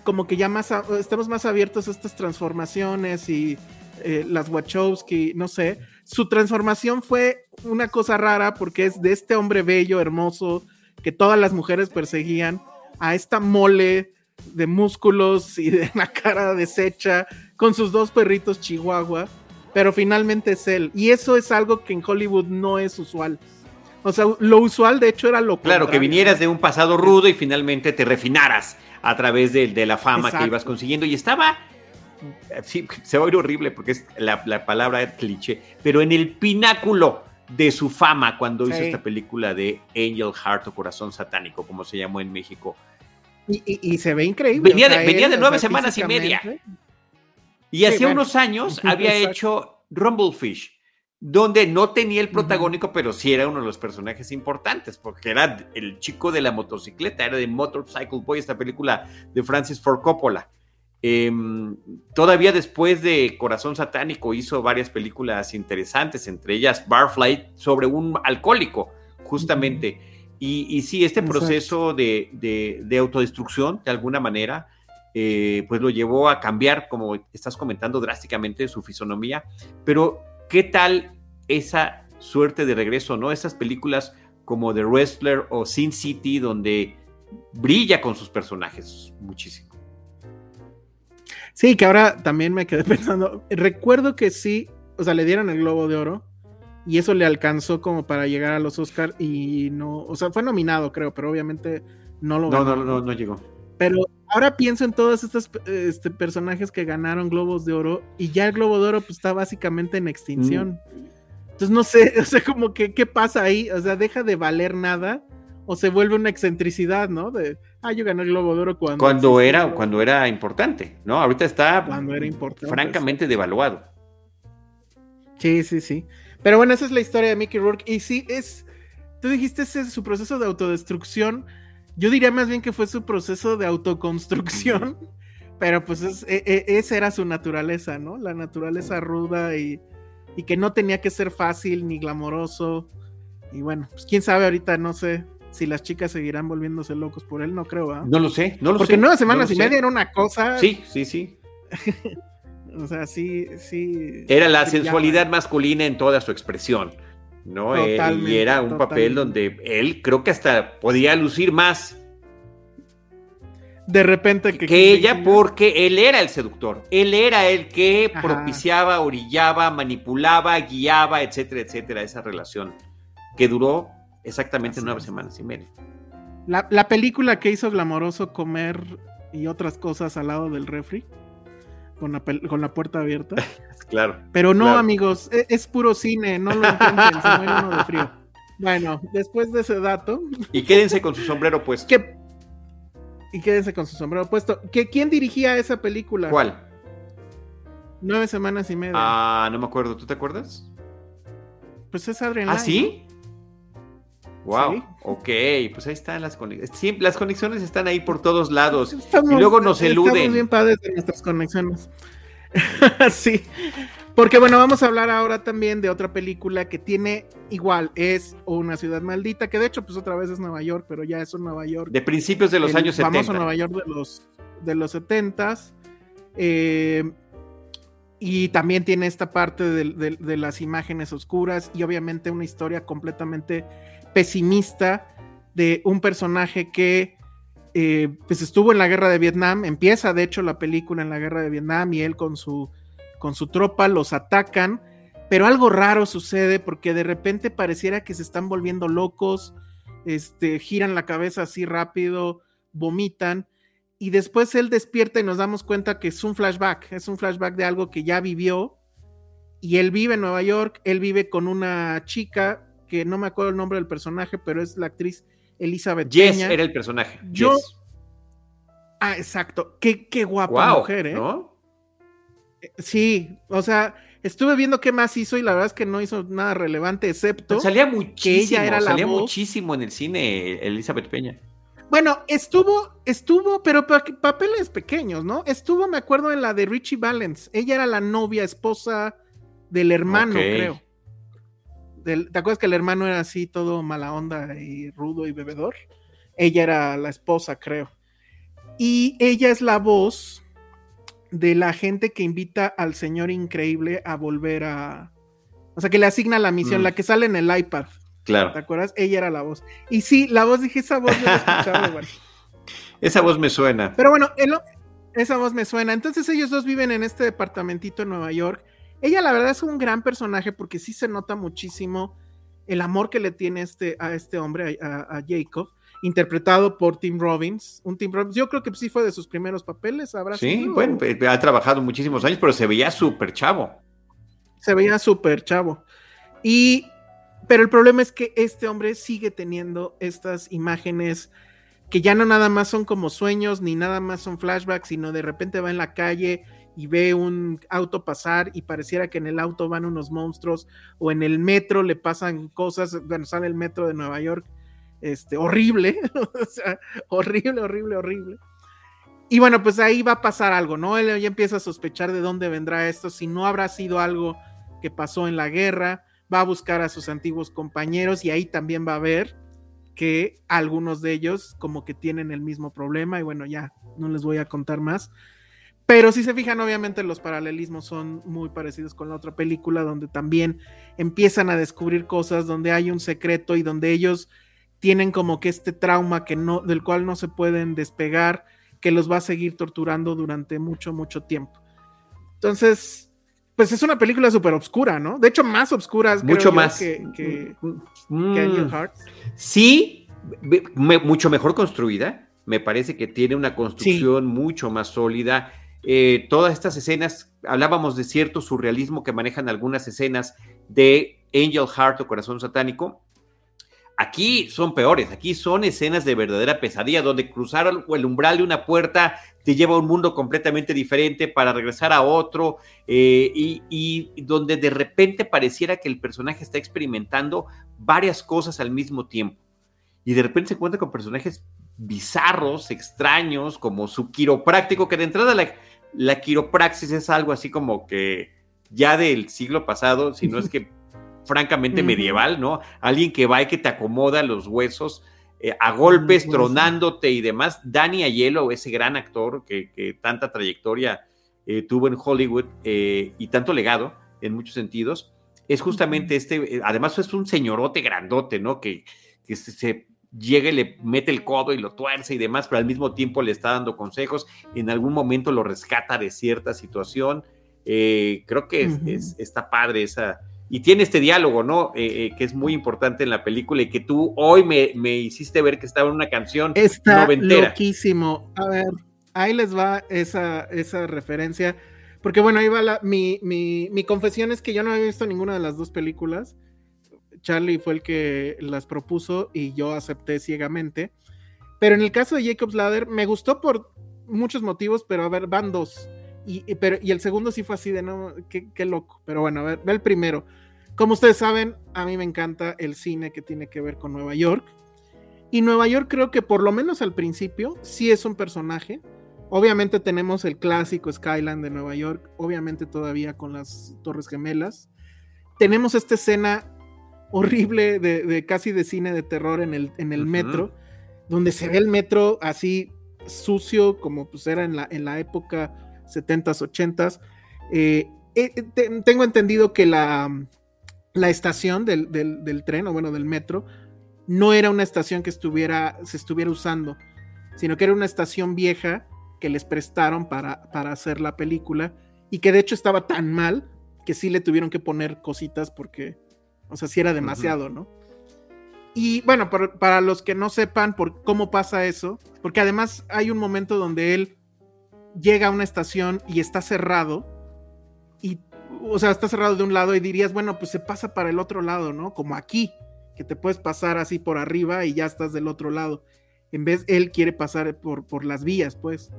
como que ya más, estamos más abiertos a estas transformaciones y eh, las Wachowski, no sé, su transformación fue una cosa rara porque es de este hombre bello, hermoso, que todas las mujeres perseguían, a esta mole de músculos y de una cara deshecha, con sus dos perritos chihuahua, pero finalmente es él. Y eso es algo que en Hollywood no es usual. O sea, lo usual de hecho era lo Claro, que vinieras de un pasado rudo y finalmente te refinaras a través de, de la fama que ibas consiguiendo. Y estaba, sí, se va a oír horrible porque es la, la palabra cliché, pero en el pináculo de su fama cuando hizo esta película de Angel Heart o Corazón Satánico, como se llamó en México. Y, y- y se ve increíble. Venía o sea, de- venía él, de o nueve sea, semanas y media. Y Sí, hacía bueno. unos años [laughs] había Exacto. hecho Rumblefish, donde no tenía el protagónico, pero sí era uno de los personajes importantes, porque era el chico de la motocicleta, era de Motorcycle Boy, esta película de Francis Ford Coppola. Em, todavía después de Corazón Satánico hizo varias películas interesantes, entre ellas Barfly, sobre un alcohólico, justamente. Y, y sí, este proceso de, de- de autodestrucción, de alguna manera, eh, pues lo llevó a cambiar, como estás comentando, drásticamente su fisonomía. Pero, ¿qué tal esa suerte de regreso, no? Esas películas como The Wrestler o Sin City, donde brilla con sus personajes muchísimo. Sí, que ahora también me quedé [laughs] pensando. Recuerdo que sí, o sea, le dieron el Globo de Oro y eso le alcanzó como para llegar a los Oscar y no, o sea, fue nominado, creo, pero obviamente no lo No, ganó. no, no, no llegó. Pero ahora pienso en todos estos este, personajes que ganaron Globos de Oro y ya el Globo de Oro pues está básicamente en extinción. Mm. Entonces no sé, [laughs] o sea, como que qué pasa ahí, o sea, deja de valer nada o se vuelve una excentricidad, ¿no? De, ah, yo gané el Globo de Oro cuando Cuando era, cuando era importante, ¿no? Ahorita está Cuando era importante, francamente devaluado. Sí, sí, sí. Pero bueno, esa es la historia de Mickey Rourke. Y sí, es. Tú dijiste ese es su proceso de autodestrucción. Yo diría más bien que fue su proceso de autoconstrucción. Pero pues es- e- e- esa era su naturaleza, ¿no? La naturaleza ruda y, y que no tenía que ser fácil ni glamoroso. Y bueno, pues quién sabe ahorita, no sé si las chicas seguirán volviéndose locos por él, no creo. No lo sé, no lo Porque sé. nueve no semanas lo y sé. media era una cosa. Sí, sí, sí. [laughs] O sea, sí, sí. Era la sensualidad masculina en toda su expresión, ¿no? Eh, y era un papel donde él creo que hasta podía lucir más De repente que, que, ella porque él era el seductor. Él era el que Ajá. propiciaba, orillaba, manipulaba, guiaba, etcétera, etcétera, esa relación que duró exactamente Así nueve es. semanas y media. La, la película que hizo glamoroso comer y otras cosas al lado del refri, con la, con la puerta abierta. [laughs] Claro. Pero no, Claro. amigos, e- es, puro cine, no lo intenten, se muere uno de frío. [laughs] Bueno, después de ese dato, Y quédense con su sombrero puesto. que... Y quédense con su sombrero puesto. ¿Que, ¿Quién dirigía esa película? ¿Cuál? Nueve semanas y media. Ah, no me acuerdo. ¿Tú te acuerdas? Pues es Adrian ¿Ah, sí? Wow, Sí. ok, pues ahí están las conexiones. Sí, las conexiones están ahí por todos lados. Estamos- y luego nos Estamos eluden. bien padres de nuestras conexiones. [laughs] sí. Porque bueno, vamos a hablar ahora también de otra película que tiene igual, es una ciudad maldita, que de hecho pues otra vez es Nueva York, pero ya es un Nueva York. De principios de los el años famoso 70. Nueva York de los, de los 70s. eh, y también tiene esta parte de, de- de las imágenes oscuras y obviamente una historia completamente pesimista de un personaje que eh, pues estuvo en la guerra de Vietnam. Empieza de hecho la película en la guerra de Vietnam y él con su, con su tropa los atacan. Pero algo raro sucede porque de repente pareciera que se están volviendo locos, este, giran la cabeza así rápido, vomitan y después él despierta y nos damos cuenta que es un flashback, es un flashback de algo que ya vivió y él vive en Nueva York, él vive con una chica que no me acuerdo el nombre del personaje, pero es la actriz Elizabeth Jess Peña. era el personaje. Yo- Jess. Ah, exacto. Qué, qué guapa mujer, ¿eh? ¿no? Sí, o sea, estuve viendo qué más hizo y la verdad es que no hizo nada relevante, excepto salía muchísimo, que ella era salía muchísimo en el cine Elizabeth Peña. Bueno, estuvo, estuvo, pero papeles pequeños, ¿no? Estuvo, me acuerdo, en la de Richie Valens. Ella era la novia, esposa del hermano, creo. ¿Te acuerdas que el hermano era así, todo mala onda y rudo y bebedor? Ella era la esposa, creo. Y ella es la voz de la gente que invita al señor increíble a volver a. O sea, que le asigna la misión, mm. la que sale en el iPad. Claro. ¿Te acuerdas? Ella era la voz. Y sí, la voz, dije, esa voz yo la escuchaba, bueno. [laughs] Esa voz me suena. Pero bueno, esa voz me suena. Entonces ellos dos viven en este departamentito en Nueva York. Ella, la verdad, es un gran personaje porque sí se nota muchísimo el amor que le tiene este, a este hombre, a Jacob interpretado por Tim Robbins. Un Tim Robbins, yo creo que sí fue de sus primeros papeles, ¿habrá Sí, bueno, ha trabajado muchísimos años, pero se veía súper chavo. Se veía súper chavo. Y, pero el problema es que este hombre sigue teniendo estas imágenes que ya no nada más son como sueños, ni nada más son flashbacks, sino de repente va en la calle y ve un auto pasar y pareciera que en el auto van unos monstruos o en el metro le pasan cosas, bueno, sale el metro de Nueva York este, horrible, [laughs] o sea, horrible, horrible, horrible. Y bueno, pues ahí va a pasar algo, ¿no? Él ya empieza a sospechar de dónde vendrá esto, si no habrá sido algo que pasó en la guerra, va a buscar a sus antiguos compañeros y ahí también va a ver que algunos de ellos como que tienen el mismo problema y bueno, ya no les voy a contar más. Pero si se fijan, obviamente los paralelismos son muy parecidos con la otra película, donde también empiezan a descubrir cosas, donde hay un secreto y donde ellos tienen como que este trauma que no, del cual no se pueden despegar, que los va a seguir torturando durante mucho, mucho tiempo. Entonces, pues es una película súper oscura, ¿no? De hecho, más oscura mucho más que, que, mm. Sí, mucho mejor construida. Me parece que tiene una construcción mucho más sólida. Eh, todas estas escenas, hablábamos de cierto surrealismo que manejan algunas escenas de Angel Heart o Corazón Satánico. Aquí son peores, aquí son escenas de verdadera pesadilla, donde cruzar el umbral de una puerta te lleva a un mundo completamente diferente para regresar a otro, eh, y, donde de repente pareciera que el personaje está experimentando varias cosas al mismo tiempo. Y de repente se encuentra con personajes bizarros, extraños, como su quiropráctico, que de entrada la, la quiropraxis es algo así como que ya del siglo pasado, si no es que [laughs] francamente medieval, ¿no? Alguien que va y que te acomoda los huesos eh, a golpes, tronándote y demás. Danny Aiello, ese gran actor que, tanta trayectoria eh, tuvo en Hollywood eh, y tanto legado en muchos sentidos, es justamente este, además es un señorote grandote, ¿no? Que, que se, llega y le mete el codo y lo tuerce y demás, pero al mismo tiempo le está dando consejos, en algún momento lo rescata de cierta situación. creo que está padre esa, y tiene este diálogo, ¿no? Eh, eh, que es muy importante en la película y que tú hoy me, me hiciste ver que estaba en una canción Está noventera. loquísimo. A ver, ahí les va esa, esa referencia. Porque bueno, ahí va la, mi, mi, mi confesión es que yo no había visto ninguna de las dos películas. Charlie fue el que las propuso y yo acepté ciegamente. Pero en el caso de Jacob's Ladder me gustó por muchos motivos, pero a ver, van dos. Y, pero, y el segundo sí fue así de no, qué, loco. Pero bueno, a ver, ve el primero. Como ustedes saben, a mí me encanta el cine que tiene que ver con Nueva York. Y Nueva York creo que por lo menos al principio sí es un personaje. Obviamente tenemos el clásico Skyline de Nueva York, obviamente todavía con las Torres Gemelas. Tenemos esta escena horrible de, casi de cine de terror en el, en el metro, donde se ve el metro así sucio como pues era en la, en la época 70s, 80s. Eh, eh, tengo entendido que la, la estación del, tren, o bueno, del metro, no era una estación que estuviera, se estuviera usando, sino que era una estación vieja que les prestaron para, para hacer la película y que de hecho estaba tan mal que sí le tuvieron que poner cositas porque, o sea, sí era demasiado, ¿no? Y bueno, para los que no sepan por cómo pasa eso, porque además hay un momento donde él llega a una estación y está cerrado, o sea, está cerrado de un lado y dirías, bueno, pues se pasa para el otro lado, ¿no? Como aquí, que te puedes pasar así por arriba y ya estás del otro lado. En vez, él quiere pasar por, por las vías, pues.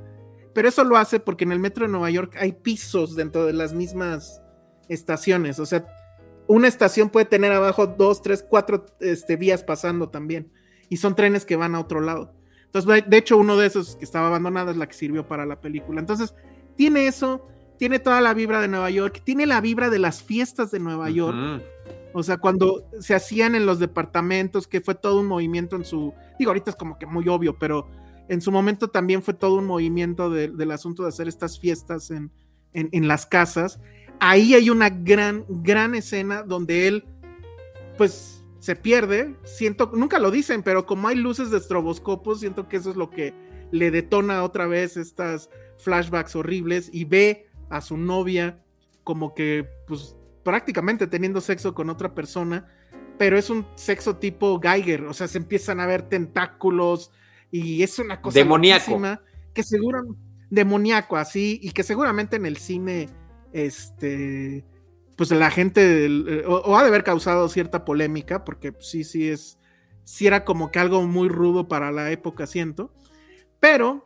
Pero eso lo hace porque en el metro de Nueva York hay pisos dentro de las mismas estaciones. O sea, una estación puede tener abajo dos, tres, cuatro este, vías pasando también. Y son trenes que van a otro lado. Entonces, de hecho, uno de esos que estaba abandonado es la que sirvió para la película. Entonces, tiene eso, tiene toda la vibra de Nueva York, tiene la vibra de las fiestas de Nueva York. O sea, cuando se hacían en los departamentos, que fue todo un movimiento en su. Digo, ahorita es como que muy obvio, pero en su momento también fue todo un movimiento del asunto de hacer estas fiestas en, en las casas ahí hay una gran, gran escena donde él, pues, se pierde. Siento, nunca lo dicen, pero como hay luces de estroboscopos, siento que eso es lo que le detona otra vez estas flashbacks horribles y ve a su novia como que, pues, prácticamente teniendo sexo con otra persona, pero es un sexo tipo Geiger, o sea, se empiezan a ver tentáculos y es una cosa demoníaco. que seguro demoníaco así y que seguramente en el cine este, pues la gente, eh, o, ha de haber causado cierta polémica, porque sí, sí es, sí era como que algo muy rudo para la época, siento, pero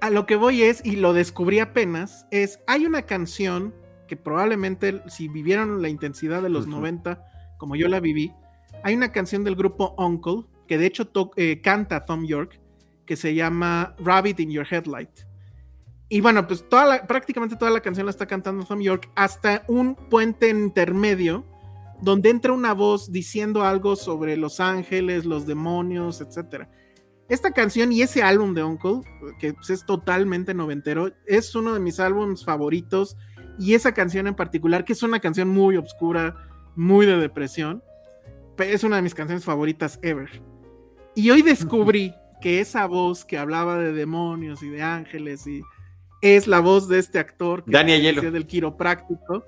a lo que voy es, y lo descubrí apenas, es, hay una canción que probablemente si vivieron la intensidad de los 90, como yo la viví, hay una canción del grupo Uncle, que de hecho eh, canta Tom York, que se llama Rabbit in Your Headlight. Y bueno, pues toda prácticamente toda la canción la está cantando Tom York hasta un puente intermedio donde entra una voz diciendo algo sobre los ángeles, los demonios, etc. Esta canción y ese álbum de Uncle, que pues, es totalmente noventero, es uno de mis álbumes favoritos y esa canción en particular, que es una canción muy oscura, muy de depresión, es una de mis canciones favoritas ever. Y hoy descubrí que esa voz que hablaba de demonios y de ángeles y es la voz de este actor que Daniel del quiropráctico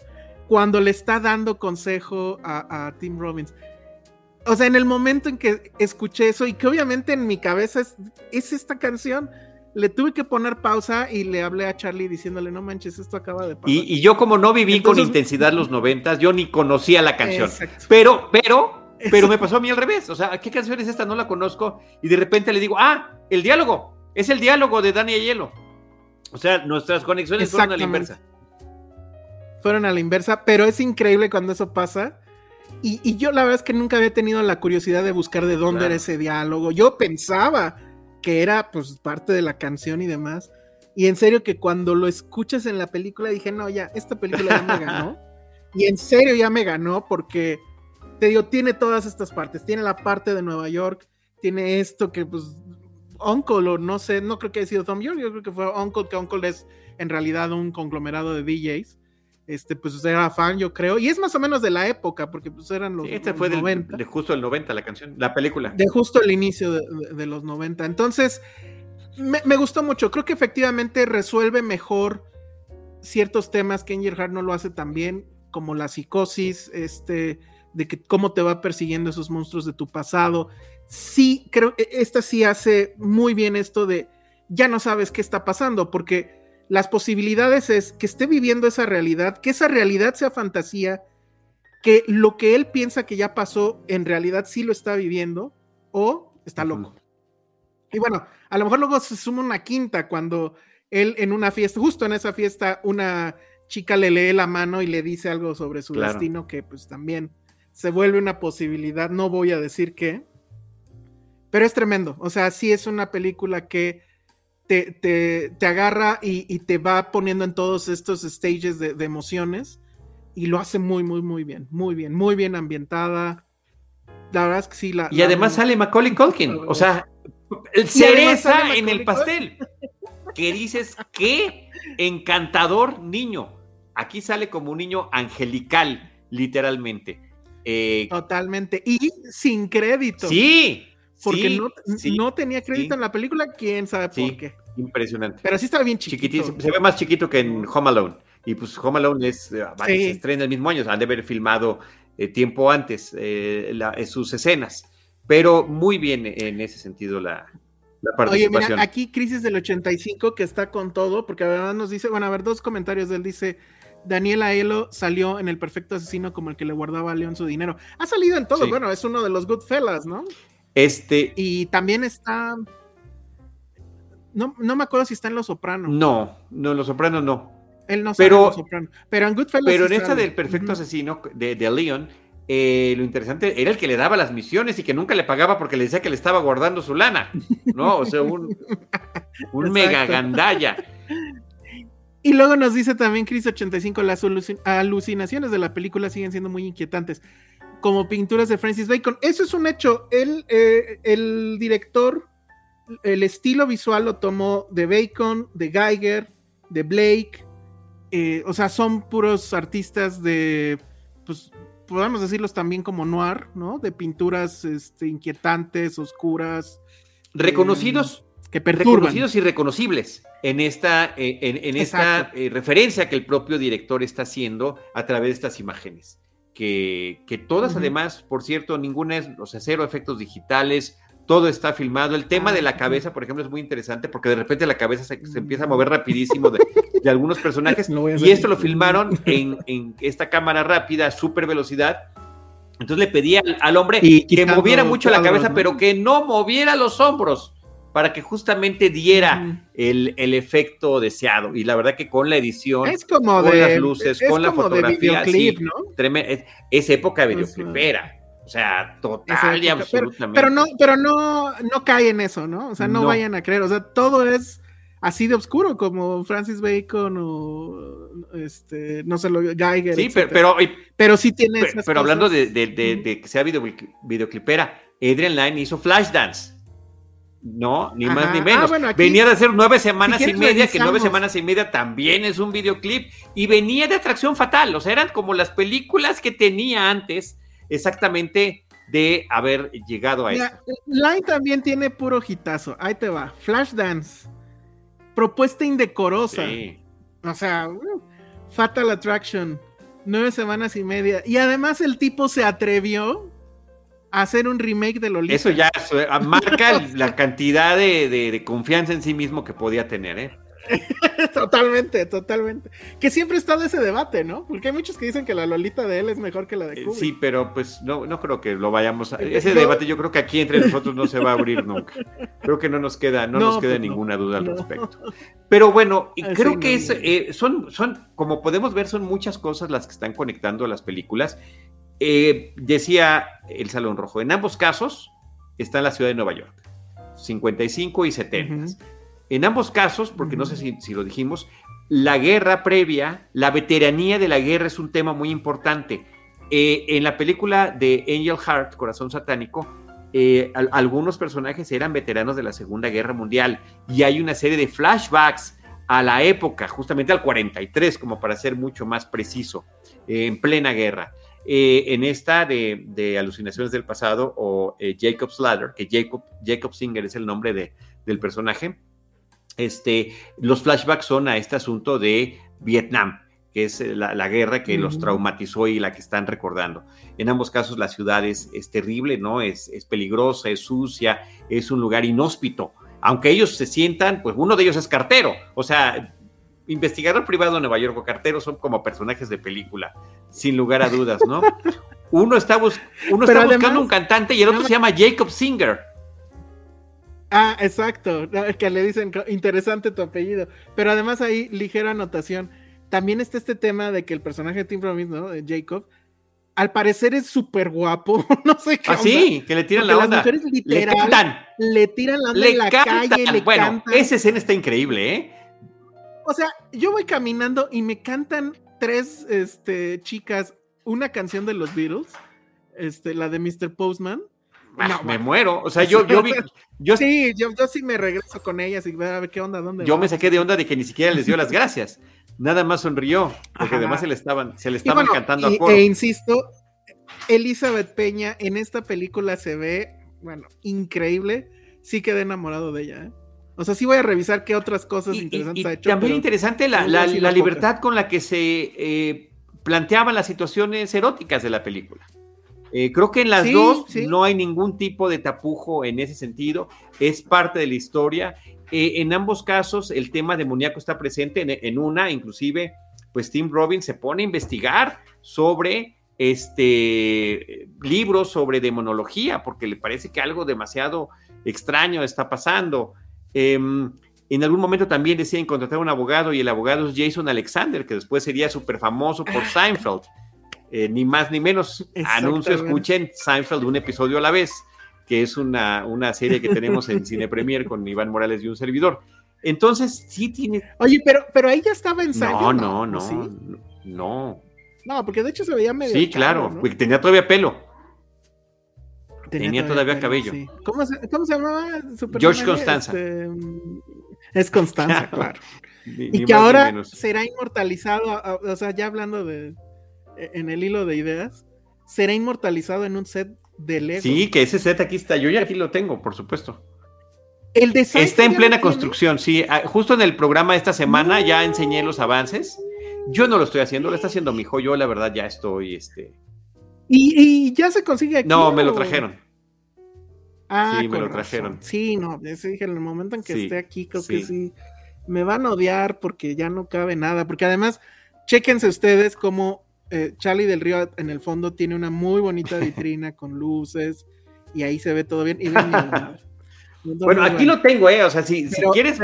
cuando le está dando consejo a, Tim Robbins. O sea, en el momento en que escuché eso y que obviamente en mi cabeza es, esta canción, le tuve que poner pausa y le hablé a Charlie diciéndole, no manches, esto acaba de pasar. Y, yo como no viví con intensidad los noventas, yo ni conocía la canción. Pero, pero, pero me pasó a mí al revés. O sea, ¿qué canción es esta? No la conozco. Y de repente le digo, ah, el diálogo. Es el diálogo de Dani Hielo. O sea, nuestras conexiones fueron a la inversa. Fueron a la inversa, pero es increíble cuando eso pasa. Y, yo la verdad es que nunca había tenido la curiosidad de buscar de dónde era ese diálogo. Yo pensaba que era pues parte de la canción y demás. Y en serio que cuando lo escuchas en la película dije, no, ya, esta película ya me ganó. [laughs] y en serio ya me ganó porque, te digo, tiene todas estas partes. Tiene la parte de Nueva York, tiene esto que pues Uncle, o no sé, no creo que haya sido Tom York, yo creo que fue Uncle, que Uncle es en realidad un conglomerado de DJs. Este, pues era fan, yo creo, y es más o menos de la época, porque pues eran los. este fue 90. de justo el 90, la canción, la película. De justo el inicio de, los 90. Entonces, me, gustó mucho. Creo que efectivamente resuelve mejor ciertos temas que Angel Heart no lo hace tan bien, como la psicosis, este, de que cómo te va persiguiendo esos monstruos de tu pasado sí, creo que esta sí hace muy bien esto de ya no sabes qué está pasando, porque las posibilidades es que esté viviendo esa realidad, que esa realidad sea fantasía, que lo que él piensa que ya pasó en realidad sí lo está viviendo o está loco. Y bueno, a lo mejor luego se suma una quinta cuando él en una fiesta, justo en esa fiesta, una chica le lee la mano y le dice algo sobre su destino que pues también se vuelve una posibilidad, no voy a decir qué, pero es tremendo. O sea, sí es una película que te, te, agarra y, te va poniendo en todos estos stages de, emociones. Y lo hace muy, muy, muy bien. Muy bien. Muy bien ambientada. La verdad es que sí. La, y además sale Macaulay Culkin. O sea, cereza en el pastel. que dices, qué encantador niño. Aquí sale como un niño angelical, literalmente. Eh, Totalmente. Y sin crédito. Sí, porque no, tenía crédito en la película, quién sabe por qué. Impresionante. Pero sí estaba bien chiquito. Se ve más chiquito que en Home Alone. Y pues Home Alone es, eh, se estrena el mismo año, han de haber filmado eh, tiempo antes eh, sus escenas. Pero muy bien en ese sentido la, la participación. Oye, mira, aquí Crisis del 85 que está con todo, porque además nos dice, bueno, a ver, dos comentarios de él dice, Daniela Elo salió en El Perfecto Asesino como el que le guardaba a León su dinero. Ha salido en todo, bueno, es uno de los Goodfellas, ¿no? Este. Y también está. No, no me acuerdo si está en Los Sopranos. No, no, en Los Sopranos no. Él no Pero- en Los Sopranos. Pero en Goodfellas Pero en esta del perfecto asesino de, de Leon, eh, lo interesante era el que le daba las misiones y que nunca le pagaba porque le decía que le estaba guardando su lana. ¿No? O sea, un, [laughs] un mega gandalla. [laughs] Y luego nos dice también Chris85, las alucin- alucinaciones de la película siguen siendo muy inquietantes, como pinturas de Francis Bacon. Eso es un hecho. Él, eh, el director, el estilo visual lo tomó de Bacon, de Geiger, de Blake. eh, o sea, son puros artistas de, pues, podemos decirlos también como noir, ¿no? De pinturas este, inquietantes, oscuras, Reconocidos, que perturban. reconocidos y reconocibles en esta, eh, en, en esta eh, referencia que el propio director está haciendo a través de estas imágenes. Que, que todas, además, por cierto, ninguna es, o sea, cero efectos digitales, todo está filmado. El tema Ah, de la ujú. cabeza, por ejemplo, es muy interesante porque de repente la cabeza se, se empieza a mover rapidísimo de, de algunos [laughs] personajes. A Y esto lo filmaron en, en esta cámara rápida, a super velocidad. Entonces le pedía al, al hombre Y que moviera mucho la cabeza, ¿no? pero que no moviera los hombros para que justamente diera el, el efecto deseado. Y la verdad que con la edición, Es como con de las luces, es con la de fotografía, videoclip, sí. ¿no? es, es época videoclipera. O sea, Esa total y pero- absolutamente. Pero no, pero no, no cae en eso, ¿no? O sea, no, No. vayan a creer. O sea, todo es así de oscuro, como Francis Bacon o este, no sé lo Geiger. Sí, pero, etcétera. pero, Pero sí tiene pero, esas pero hablando de, de- de- de que sea video- videoclipera, Adrian Lyne hizo Flashdance. No, ni más ni menos. Ah, bueno, aquí- venía de hacer nueve semanas si y media, que nueve semanas y media también es un videoclip. Y venía de Atracción Fatal. O sea, eran como las películas que tenía antes, exactamente de haber llegado a. Mira, Line también tiene puro hitazo. Ahí te va. Flashdance. Propuesta indecorosa. Sí. O sea, uh, Fatal Attraction. Nueve semanas y media. Y además el tipo se atrevió a hacer un remake de Lolita. Eso ya eh, marca [laughs] la cantidad de, de- de confianza en sí mismo que podía tener, ¿eh? [laughs] totalmente, totalmente. Que siempre está de ese debate, ¿no? Porque hay muchos que dicen que la Lolita de él es mejor que la de Eh, Kubrick. Sí, pero pues no, no creo que lo vayamos a... Eh, Ese no. debate yo creo que aquí entre nosotros no se va a abrir nunca. Creo que no nos queda, no, [laughs] No, nos queda pues ninguna duda al respecto. Pero bueno, Ah, creo que es, eh, son, son, como podemos ver, son muchas cosas las que están conectando a las películas. Eh, decía el Salón Rojo, en ambos casos está en la ciudad de Nueva York, 55 y 70. Ujú. En ambos casos, porque no sé si, si lo dijimos, la guerra previa, la veteranía de la guerra es un tema muy importante. Eh, en la película de Angel Heart, Corazón Satánico, eh, al- algunos personajes eran veteranos de la Segunda Guerra Mundial y hay una serie de flashbacks a la época, justamente al 43, como para ser mucho más preciso, eh, en plena guerra. Eh, en esta de, de Alucinaciones del Pasado o Jacob's Ladder, que Jacob, Jacob Singer es el nombre de, del personaje, este, los flashbacks son a este asunto de Vietnam, que es eh, la, la guerra que los traumatizó y la que están recordando. En ambos casos la ciudad es, es terrible, ¿no? Es, es peligrosa, es sucia, es un lugar inhóspito. Aunque ellos se sientan, pues uno de ellos es cartero, o sea, investigador privado de Nueva York o cartero son como personajes de película, sin lugar a dudas, ¿no? [laughs] Uno está, bus- uno buscando un cantante y el otro se llama Jacob Singer. Ah, exacto. Que le dicen interesante tu apellido. Pero además ahí, ligera anotación. También está este tema de que el personaje de Tim Robbins, ¿no? De Jacob, al parecer es súper guapo. [laughs] no sé qué. Ah, onda, sí, que le tiran porque la las onda. mujeres Le cantan, le tiran la onda le en la cantan. calle, le bueno, cantan. esa escena está increíble, ¿eh? O sea, yo voy caminando y me cantan tres este, chicas una canción de los Beatles, este, la de Mr. Postman. Ah, No, me muero. O sea, yo, yo vi, yo, Sí, yo, yo sí me regreso con ellas y a ver qué onda, dónde yo me saqué de onda de que ni siquiera les dio las gracias. Nada más sonrió, porque Ajá. además se le estaban, se le estaban bueno, cantando y- a coro. E insisto, Elizabeth Peña en esta película se ve, bueno, increíble. Sí quedé enamorado de ella. ¿eh? O sea, sí voy a revisar qué otras cosas Y- interesantes y ha hecho. también interesante la, la- libertad con la que se eh, planteaban las situaciones eróticas de la película. Eh, creo que en las Sí, dos sí. no hay ningún tipo de tapujo en ese sentido, es parte de la historia. Eh, en ambos casos el tema demoníaco está presente, en, en una inclusive, pues Tim Robbins se pone a investigar sobre este libros sobre demonología, porque le parece que algo demasiado extraño está pasando. Em, En algún momento también decían contratar a un abogado y el abogado es Jason Alexander, que después sería súper famoso por [laughs] Seinfeld. Eh, ni más ni menos. Anuncio, escuchen Seinfeld un episodio a la vez, que es una, una serie que tenemos en [laughs] Cine Premier con Iván Morales y un servidor. Entonces, sí tiene. Oye, pero, pero ahí ya estaba en Seinfeld. No, no, no. No. No, porque de hecho se veía medio. Sí, claro, tenía todavía pelo. Tenía, todavía, cabello. ¿Cómo, se, ¿Cómo, se, llamaba? George Constanza. Este, es Constanza, [laughs] claro. y que ahora será inmortalizado, o sea, ya hablando de en el hilo de ideas, será inmortalizado en un set de Lego. Sí, que ese set aquí está. Yo ya aquí lo tengo, por supuesto. El Está en plena construcción, sí. Ah, justo en el programa esta semana ya enseñé los avances. Yo no lo estoy haciendo, lo está haciendo mi hijo. Yo, la verdad, ya estoy. Este... ¿Y, ya se consigue aquí? No, me lo trajeron. Ah, sí, me lo trajeron. Sí, no, dije, en el momento en que esté aquí, creo que sí. Me van a odiar porque ya no cabe nada. Porque además, chéquense ustedes cómo eh, Charlie del Río en el fondo tiene una muy bonita vitrina [laughs] con luces y ahí se ve todo bien. [laughs] bueno, aquí lo tengo, ¿eh? O sea, si, quieres,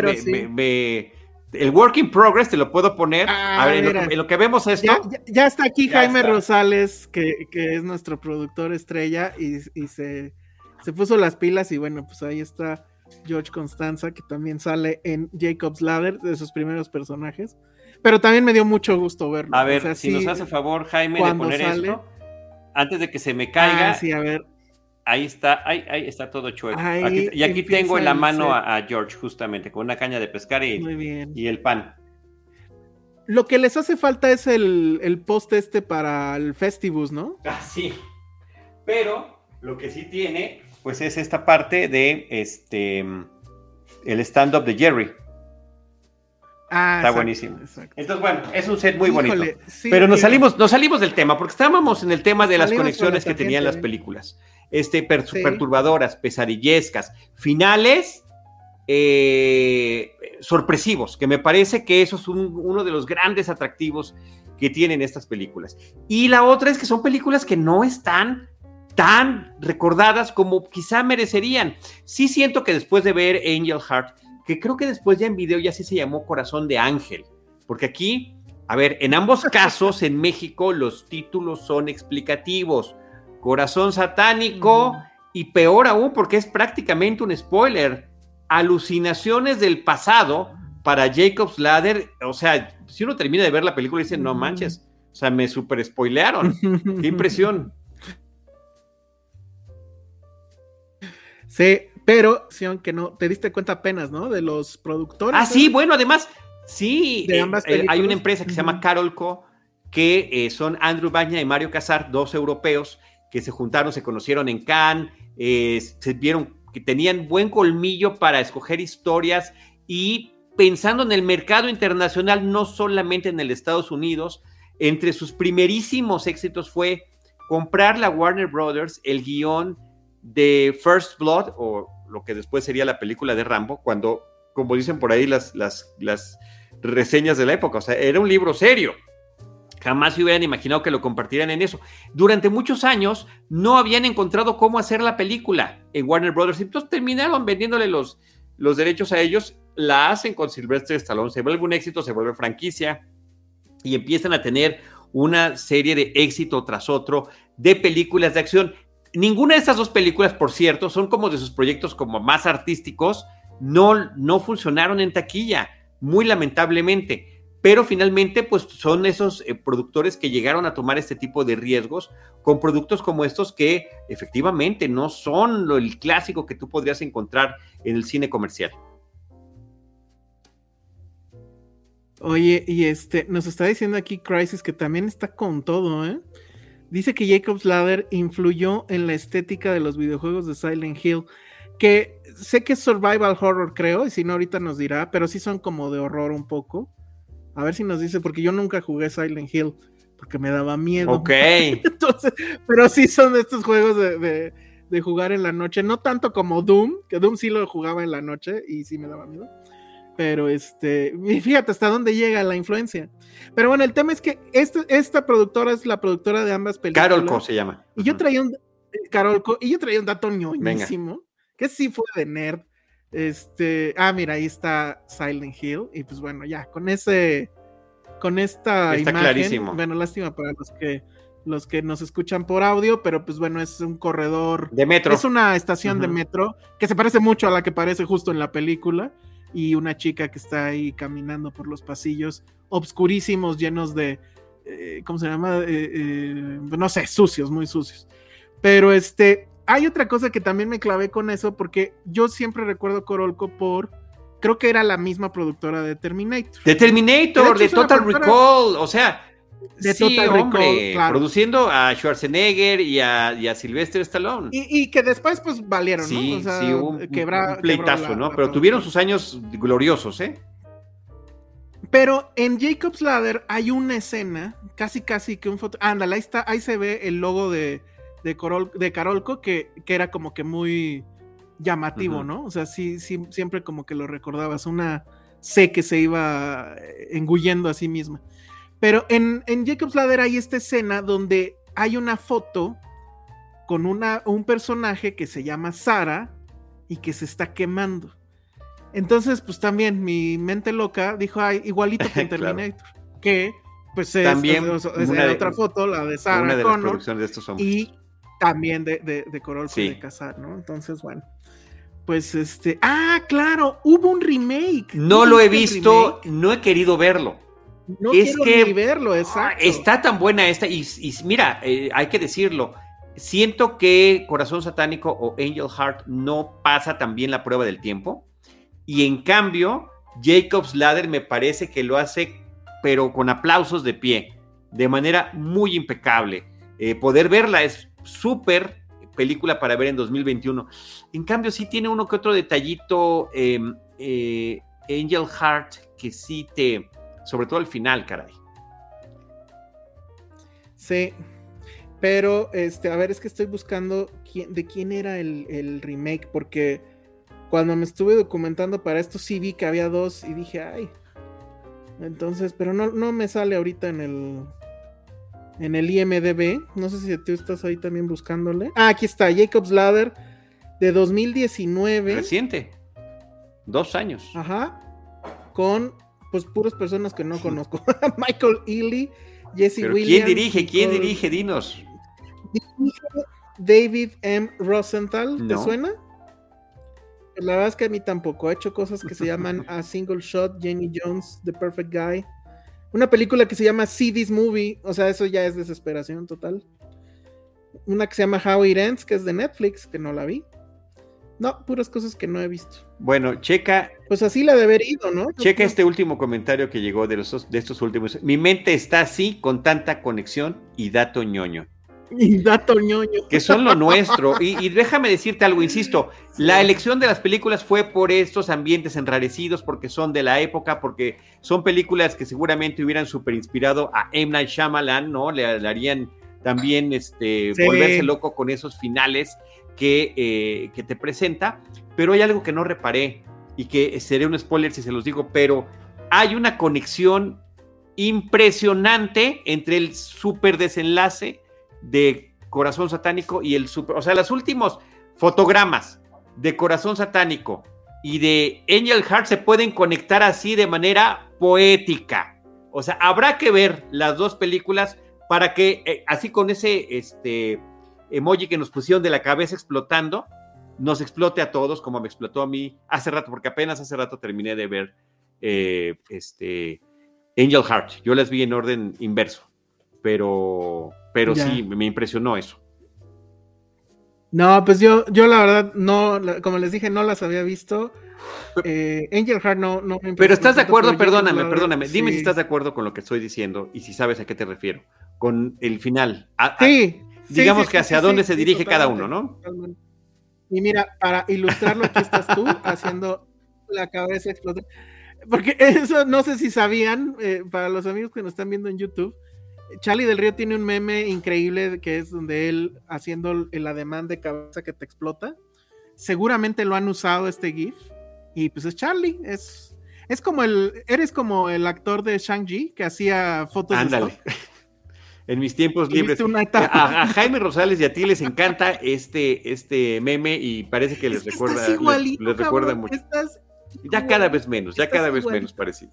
el work in progress te lo puedo poner. a ah, ver, en lo, que, vemos esto. Ya, está aquí Jaime Rosales, que, es nuestro productor estrella, y, se, se, puso las pilas. Y bueno, pues ahí está George Constanza, que también sale en Jacob's Ladder, de sus primeros personajes. Pero también me dio mucho gusto verlo. A ver, si nos hace favor, Jaime, de poner esto, antes de que se me caiga. Ah, sí, a ver. Ahí está, ahí, ahí está todo chueco. y aquí tengo en la mano a, George, justamente, con una caña de pescar y, y el pan. Lo que les hace falta es el, el post este para el Festivus, ¿no? [laughs] Ah, sí. Pero lo que sí tiene, pues es esta parte de este el stand-up de Jerry. Ah, Está buenísimo. Entonces, bueno, es un set muy bonito. pero nos salimos, nos salimos del tema, porque estábamos en el tema de las conexiones que tenían las películas. Este, perturbadoras, pesadillescas, finales eh, sorpresivos, que me parece que eso es uno de los grandes atractivos que tienen estas películas. Y la otra es que son películas que no están tan recordadas como quizá merecerían. Sí siento que después de ver Angel Heart, que creo que después ya en video ya sí se llamó Corazón de Ángel, porque aquí, a ver, en ambos [laughs] casos en México los títulos son explicativos, Corazón Satánico y peor aún porque es prácticamente un spoiler, Alucinaciones del pasado para Jacob's Ladder, o sea, si uno termina de ver la película y dice, no manches, o sea, me super spoilearon, [laughs] qué impresión. Sí, pero, sí, aunque no, te diste cuenta apenas, ¿no? De los productores. Ah, sí, bueno, además, sí, eh, eh, hay una empresa que se llama Carolco, que eh, son Andrew Baña y Mario Casar, dos europeos, que se juntaron, se conocieron en Cannes, se vieron que tenían buen colmillo para escoger historias y pensando en el mercado internacional, no solamente en el Estados Unidos, entre sus primerísimos éxitos fue comprar la Warner Brothers el guion de First Blood o lo que después sería la película de Rambo, cuando, como dicen por ahí las, las, las reseñas de la época, o sea, era un libro serio. Jamás se hubieran imaginado que lo compartieran en eso. Durante muchos años no habían encontrado cómo hacer la película en Warner Brothers. Entonces terminaron vendiéndole los, los derechos a ellos. La hacen con Sylvester Stallone. Se vuelve un éxito, se vuelve franquicia. Y empiezan a tener una serie de éxito tras otro de películas de acción. Ninguna de estas dos películas, por cierto, son como de sus proyectos como más artísticos, no, no funcionaron en taquilla, muy lamentablemente. Pero finalmente, pues son esos eh, productores que llegaron a tomar este tipo de riesgos con productos como estos que efectivamente no son lo, el clásico que tú podrías encontrar en el cine comercial. Oye, y este, nos está diciendo aquí Crisis que también está con todo, ¿eh? Dice que Jacob's Ladder influyó en la estética de los videojuegos de Silent Hill, que sé que es survival horror, creo, y si no ahorita nos dirá, pero sí son como de horror un poco. A ver si nos dice, porque yo nunca jugué Silent Hill, porque me daba miedo. Ok. [laughs] Entonces, pero sí son de estos juegos de, de, jugar en la noche, no tanto como Doom, que Doom sí lo jugaba en la noche y sí me daba miedo. Pero este, fíjate hasta dónde llega la influencia. Pero bueno, el tema es que esta, esta productora es la productora de ambas películas. Carolco se llama. Y yo traía un Carolco, y yo traía un dato ñoñísimo, que sí fue de nerd. Este, ah, mira, ahí está Silent Hill. Y pues bueno, ya, con ese, con esta Está imagen. clarísimo. Bueno, lástima para los que los que nos escuchan por audio, pero pues bueno, es un corredor. De metro. Es una estación de Ujú. metro que se parece mucho a la que parece justo en la película. Y una chica que está ahí caminando por los pasillos obscurísimos, llenos de. eh, ¿Cómo se llama? Eh, eh, no sé, sucios, muy sucios. Pero este. Hay otra cosa que también me clavé con eso, porque yo siempre recuerdo Corolco por. Creo que era la misma productora de Terminator. De Terminator, De hecho, Total Recall, o sea, De sí, Total Recall, hombre, claro. produciendo a Schwarzenegger y a, y a Sylvester Stallone. Y, y que después, pues, valieron, sí, ¿no? O sea, sí, un, quebra- un pleitazo, la- ¿no? la Pero tuvieron sus años gloriosos, ¿eh? Pero en Jacob's Ladder hay una escena, casi casi que un foto. Ándale, ahí está, ahí se ve el logo de, de, Corol- de Carolco, que, que era como que muy llamativo. ¿no? O sea, sí, sí, siempre como que lo recordabas, una C que se iba eh, engullendo a sí misma. Pero en, en Jacob's Ladder hay esta escena donde hay una foto con una, un personaje que se llama Sara y que se está quemando. Entonces, pues también mi mente loca dijo, ay, igualito que en [laughs] Claro. Terminator, que pues es, También es- es una de- otra foto, la de Sarah Una de las Connor, producciones de estos hombres. y también de, de, de Corolco Sí. de Casar, ¿no? Entonces, bueno, pues este, ah, claro, hubo un remake. No ¿Tú lo he visto, remake? no he querido verlo. No es quiero que- ni verlo, exacto. Está tan buena esta, y, y mira, eh, hay que decirlo. Siento que Corazón Satánico o Angel Heart no pasa tan bien la prueba del tiempo. Y en cambio, Jacob's Ladder me parece que lo hace, pero con aplausos de pie, de manera muy impecable. Eh, poder verla es súper película para ver en 2021. En cambio, sí tiene uno que otro detallito, eh, eh, Angel Heart, que sí te, sobre todo al final, caray. Sí. Pero, este, a ver, es que estoy buscando quién, de quién era el, el remake, porque cuando me estuve documentando para esto sí vi que había dos y dije, ay. Entonces, pero no, no me sale ahorita en el en el IMDB. No sé si tú estás ahí también buscándole. Ah, aquí está, Jacob's Ladder de 2019. Reciente. Dos años. Ajá. Con pues puras personas que no conozco. [laughs] Michael Ealy, Jesse Pero Williams. ¿quién dirige? ¿Quién Nicole- dirige? Dinos. David M. Rosenthal, ¿te No. suena? La verdad es que a mí tampoco. Ha hecho cosas que se llaman [laughs] A Single Shot, Jenny Jones, The Perfect Guy. Una película que se llama See This Movie. O sea, eso ya es desesperación total. Una que se llama How It Ends, que es de Netflix, que no la vi. No, puras cosas que no he visto. Bueno, checa, Pues así la de haber ido, ¿no? checa este último comentario que llegó de, los, de estos últimos. Mi mente está así con tanta conexión y dato ñoño. [laughs] Y dato ñoño. que son lo nuestro. Y, y déjame decirte algo, insisto, [laughs] la elección de las películas fue por estos ambientes enrarecidos, porque son de la época, porque son películas que seguramente hubieran super inspirado a M. Night Shyamalan, ¿no? Le, le harían también este, Sí. volverse loco con esos finales que, eh, que te presenta. Pero hay algo que no reparé y que seré un spoiler si se los digo, pero hay una conexión impresionante entre el super desenlace de Corazón Satánico y el super, o sea, los últimos fotogramas de Corazón Satánico y de Angel Heart se pueden conectar así de manera poética. O sea, habrá que ver las dos películas para que, eh, así con ese este, emoji que nos pusieron de la cabeza explotando, nos explote a todos, como me explotó a mí hace rato, porque apenas hace rato terminé de ver eh, este, Angel Heart. Yo las vi en orden inverso, pero, pero Ya. sí, me impresionó eso. No, pues yo, yo la verdad, no, como les dije, no las había visto. Eh, Angel Heart no, no me Pero estás de acuerdo, perdóname, perdóname. Dime si estás de acuerdo con lo que estoy diciendo y si sabes a qué te refiero. Con el final. A- a- Sí. Digamos sí, que hacia dónde se dirige cada uno, ¿no? totalmente. Y mira, para ilustrarlo, aquí estás tú [laughs] haciendo la cabeza explotar. Porque eso no sé si sabían, eh, para los amigos que nos están viendo en YouTube, Charlie del Río tiene un meme increíble que es donde él haciendo el ademán de cabeza que te explota. Seguramente lo han usado este GIF. Y pues es Charlie, es, es como el, eres como el actor de Shang-Chi que hacía fotos de Ándale. stock. En mis tiempos libres. A, Jaime Rosales y a ti les encanta este, este meme y parece que les recuerda, les, recuerda mucho. ya cada vez menos, ya cada vez menos parecido.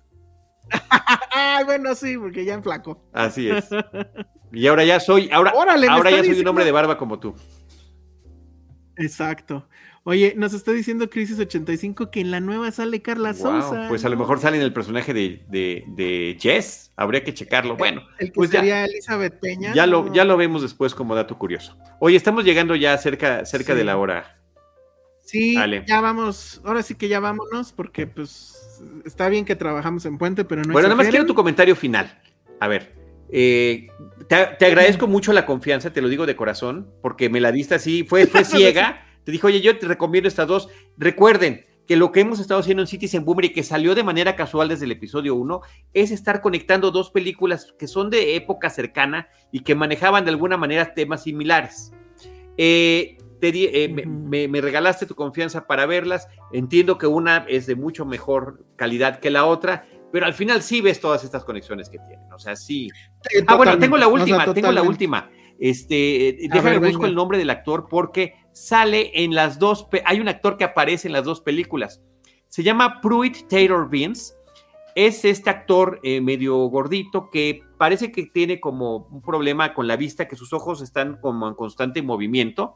[laughs] Ay, bueno, sí, porque ya en flaco. Así es. [laughs] Y ahora ya soy, ahora, ahora ya soy un hombre de barba como tú. Exacto. Oye, nos está diciendo Crisis 85 que en la nueva sale Carla Sousa. Pues a lo mejor sale en el personaje de, de, Jess. Habría que checarlo. Bueno, el que pues sería Elizabeth Peña. Ya, lo, ya lo vemos después como dato curioso. Oye, estamos llegando ya cerca, cerca de la hora. Sí, ya vamos. Ahora sí que ya vámonos, porque pues está bien que trabajamos en puente, pero no Bueno, nada más quiero tu comentario final. A ver. Eh, te, agradezco mucho la confianza, te lo digo de corazón, porque me la diste así, fue, fue [laughs] ciega te dijo, oye, yo te recomiendo estas dos. Recuerden que lo que hemos estado haciendo en Citizen Boomer y que salió de manera casual desde el episodio 1 es estar conectando dos películas que son de época cercana y que manejaban de alguna manera temas similares. Eh, te eh, me, regalaste tu confianza para verlas. Entiendo que una es de mucho mejor calidad que la otra, pero al final sí ves todas estas conexiones que tienen. O sea, sí. ah, bueno, tengo la última, tengo la última. Este, déjame busco el nombre del actor porque sale en las dos, hay un actor que aparece en las dos películas. Se llama Pruitt Taylor Vince. Es este actor eh, medio gordito que parece que tiene como un problema con la vista, que sus ojos están como en constante movimiento.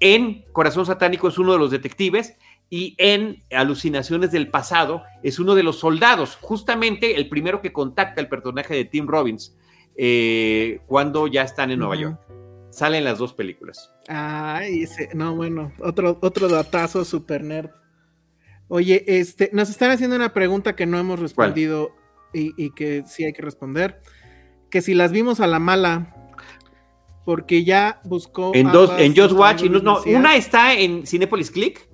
En Corazón Satánico es uno de los detectives y en Alucinaciones del Pasado es uno de los soldados, justamente el primero que contacta el personaje de Tim Robbins eh, cuando ya están en Nueva York. Salen las dos películas. Ay, ese, no, bueno, otro, otro datazo super nerd. Oye, este, nos están haciendo una pregunta que no hemos respondido y, que sí hay que responder. Que si las vimos a la mala, porque ya buscó. En dos, en Just Watch, y no, una está en Cinepolis Click,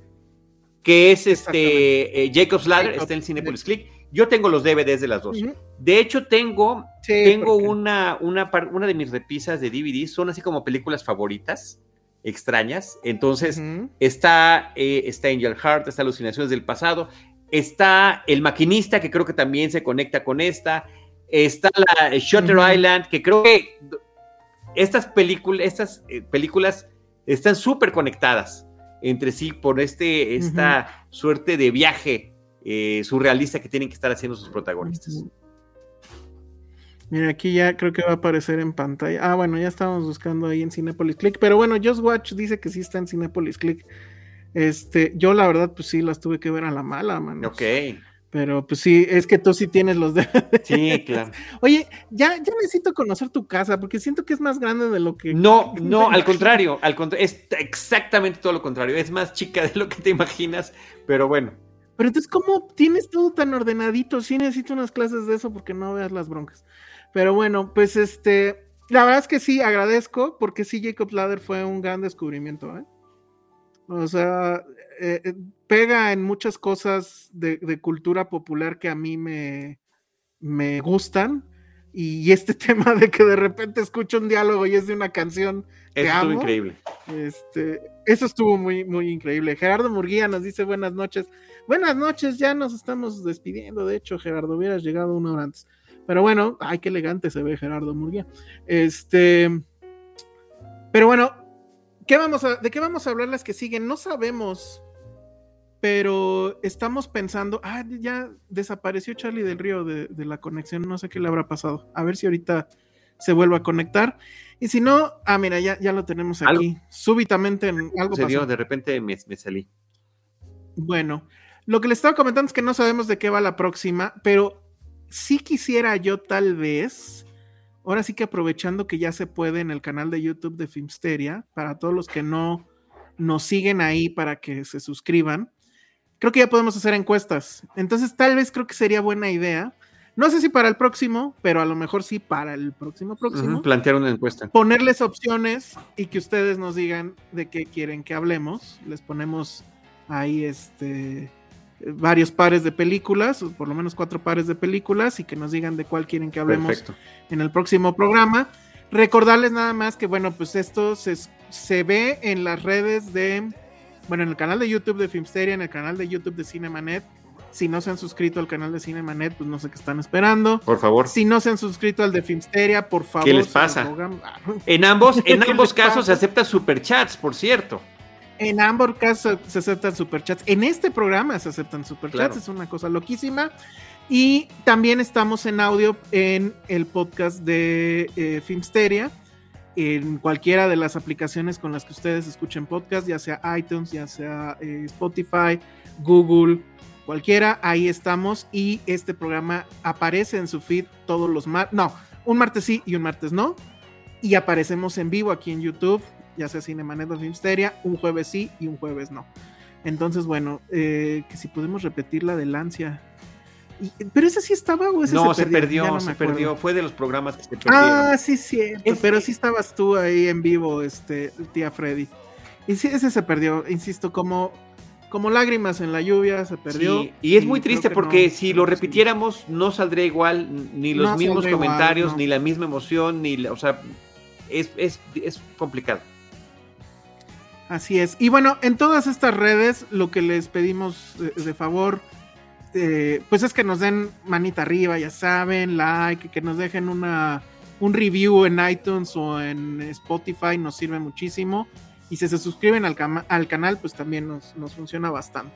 que es este eh, Jacob's Ladder, está en Cinepolis Click. Yo tengo los DVDs de las dos. De hecho, tengo, tengo una, una, una, de mis repisas de DVD, son así como películas favoritas, extrañas. Entonces, está, eh, está Angel Heart, está Alucinaciones del Pasado, está El Maquinista, que creo que también se conecta con esta, está la Shutter Island, que creo que estas, películas estas eh, películas están súper conectadas entre sí por este, esta suerte de viaje eh, surrealista que tienen que estar haciendo sus protagonistas. Mira, aquí ya creo que va a aparecer en pantalla. Ah, bueno, ya estábamos buscando ahí en Cinepolis Click. Pero bueno, Just Watch dice que sí está en Cinepolis Click. Este, yo la verdad, pues sí, las tuve que ver a la mala, man. Ok. Pero pues sí, es que tú sí tienes los [laughs] de. Sí, claro. Oye, ya, ya necesito conocer tu casa porque siento que es más grande de lo que. No, [laughs] no, al contrario, al contrario, es exactamente todo lo contrario. Es más chica de lo que te imaginas, pero bueno. Pero entonces, ¿cómo tienes todo tan ordenadito? Sí necesito unas clases de eso porque no veas las broncas. Pero bueno, pues este, la verdad es que sí, agradezco porque sí, Jacob Ladder fue un gran descubrimiento. ¿eh? O sea, eh, eh, pega en muchas cosas de, cultura popular que a mí me, me gustan. Y este [laughs] tema de que de repente escucho un diálogo y es de una canción que eso estuvo increíble. Este, eso estuvo muy, muy increíble. Gerardo Murguía nos dice buenas noches. Buenas noches, ya nos estamos despidiendo. De hecho, Gerardo, hubieras llegado una hora antes. Pero bueno, ay, qué elegante se ve Gerardo Murguía. Este. Pero bueno, ¿qué vamos a, ¿de qué vamos a hablar las que siguen? No sabemos. Pero estamos pensando. Ah, ya desapareció Charlie del Río de, la conexión. No sé qué le habrá pasado. A ver si ahorita se vuelve a conectar. Y si no, ah, mira, ya, ya lo tenemos aquí. Súbitamente en algo se dio, de repente me, me salí. Bueno, lo que les estaba comentando es que no sabemos de qué va la próxima, pero sí quisiera yo tal vez, ahora sí que aprovechando que ya se puede en el canal de YouTube de Filmsteria, para todos los que no nos siguen ahí para que se suscriban, creo que ya podemos hacer encuestas. Entonces tal vez creo que sería buena idea. No sé si para el próximo, pero a lo mejor sí para el próximo próximo. plantear una encuesta. Ponerles opciones y que ustedes nos digan de qué quieren que hablemos. Les ponemos ahí este varios pares de películas, por lo menos cuatro pares de películas, y que nos digan de cuál quieren que hablemos en el próximo programa. Recordarles nada más que, bueno, pues esto se, se, ve en las redes de, bueno, en el canal de YouTube de Filmsteria, en el canal de YouTube de Cinemanet, Si no se han suscrito al canal de Cinemanet, pues no sé qué están esperando. Por favor. Si no se han suscrito al de Filmsteria, por favor. ¿Qué les pasa? [laughs] En ambos, en ambos casos se aceptan superchats, por cierto. En ambos casos se aceptan superchats. En este programa se aceptan superchats, es una cosa loquísima. Y también estamos en audio en el podcast de eh, Filmsteria, en cualquiera de las aplicaciones con las que ustedes escuchen podcast, ya sea iTunes, ya sea eh, Spotify, Google, cualquiera, ahí estamos y este programa aparece en su feed todos los martes, no, un martes sí y un martes no, y aparecemos en vivo aquí en YouTube, ya sea Cinemanet o Filmsteria, un jueves sí y un jueves no. Entonces, bueno, eh, que si podemos repetir la del ansia. ¿Pero ese sí estaba o ese no, se perdió? No, se perdió, se perdió. Fue de los programas que se perdieron. Ah, sí, sí. Pero sí estabas tú ahí en vivo, este, tía Freddy. Y sí, ese se perdió, insisto, como como lágrimas en la lluvia, se perdió. Sí, y es muy triste porque si lo repitiéramos no saldría igual, ni los mismos comentarios, ni la misma emoción, ni o sea, es, es, es, complicado. Así es. Y bueno, en todas estas redes lo que les pedimos de, favor, eh, pues es que nos den manita arriba, ya saben, like, que nos dejen una, un review en iTunes o en Spotify, nos sirve muchísimo. Y si se suscriben al, al canal, pues también nos, nos, funciona bastante.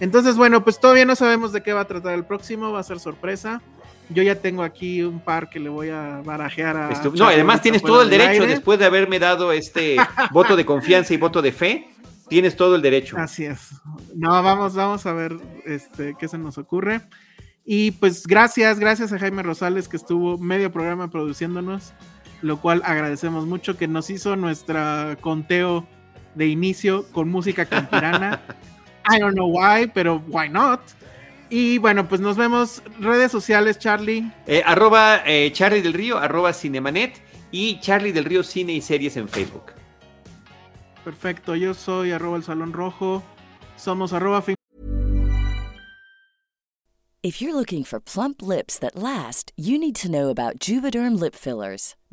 Entonces, bueno, pues todavía no sabemos de qué va a tratar el próximo, va a ser sorpresa. Yo ya tengo aquí un par que le voy a barajear a. no, además tienes todo el derecho, después de haberme dado este voto de confianza y voto de fe, tienes todo el derecho. Así es. No, vamos, vamos a ver este, qué se nos ocurre. Y pues gracias, gracias a Jaime Rosales que estuvo medio programa produciéndonos lo cual agradecemos mucho que nos hizo nuestra conteo de inicio con música campirana. [laughs] I don't know why, pero why not? Y bueno, pues nos vemos. Redes sociales, Charlie. Eh, arroba eh, Charlie del Río, arroba Cinemanet y Charlie del Río Cine y Series en Facebook. Perfecto, yo soy arroba el Salón Rojo. Somos arroba If you're looking for plump lips that last, you need to know about Juvederm lip fillers.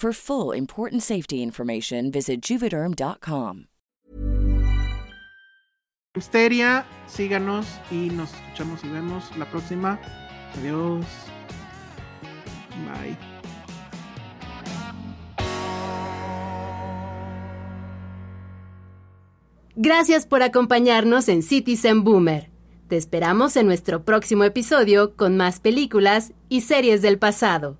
For full important safety information, visit juvederm.com. Misteria, síganos y nos escuchamos y vemos la próxima. Adiós. Bye. Gracias por acompañarnos en Citizen Boomer. Te esperamos en nuestro próximo episodio con más películas y series del pasado.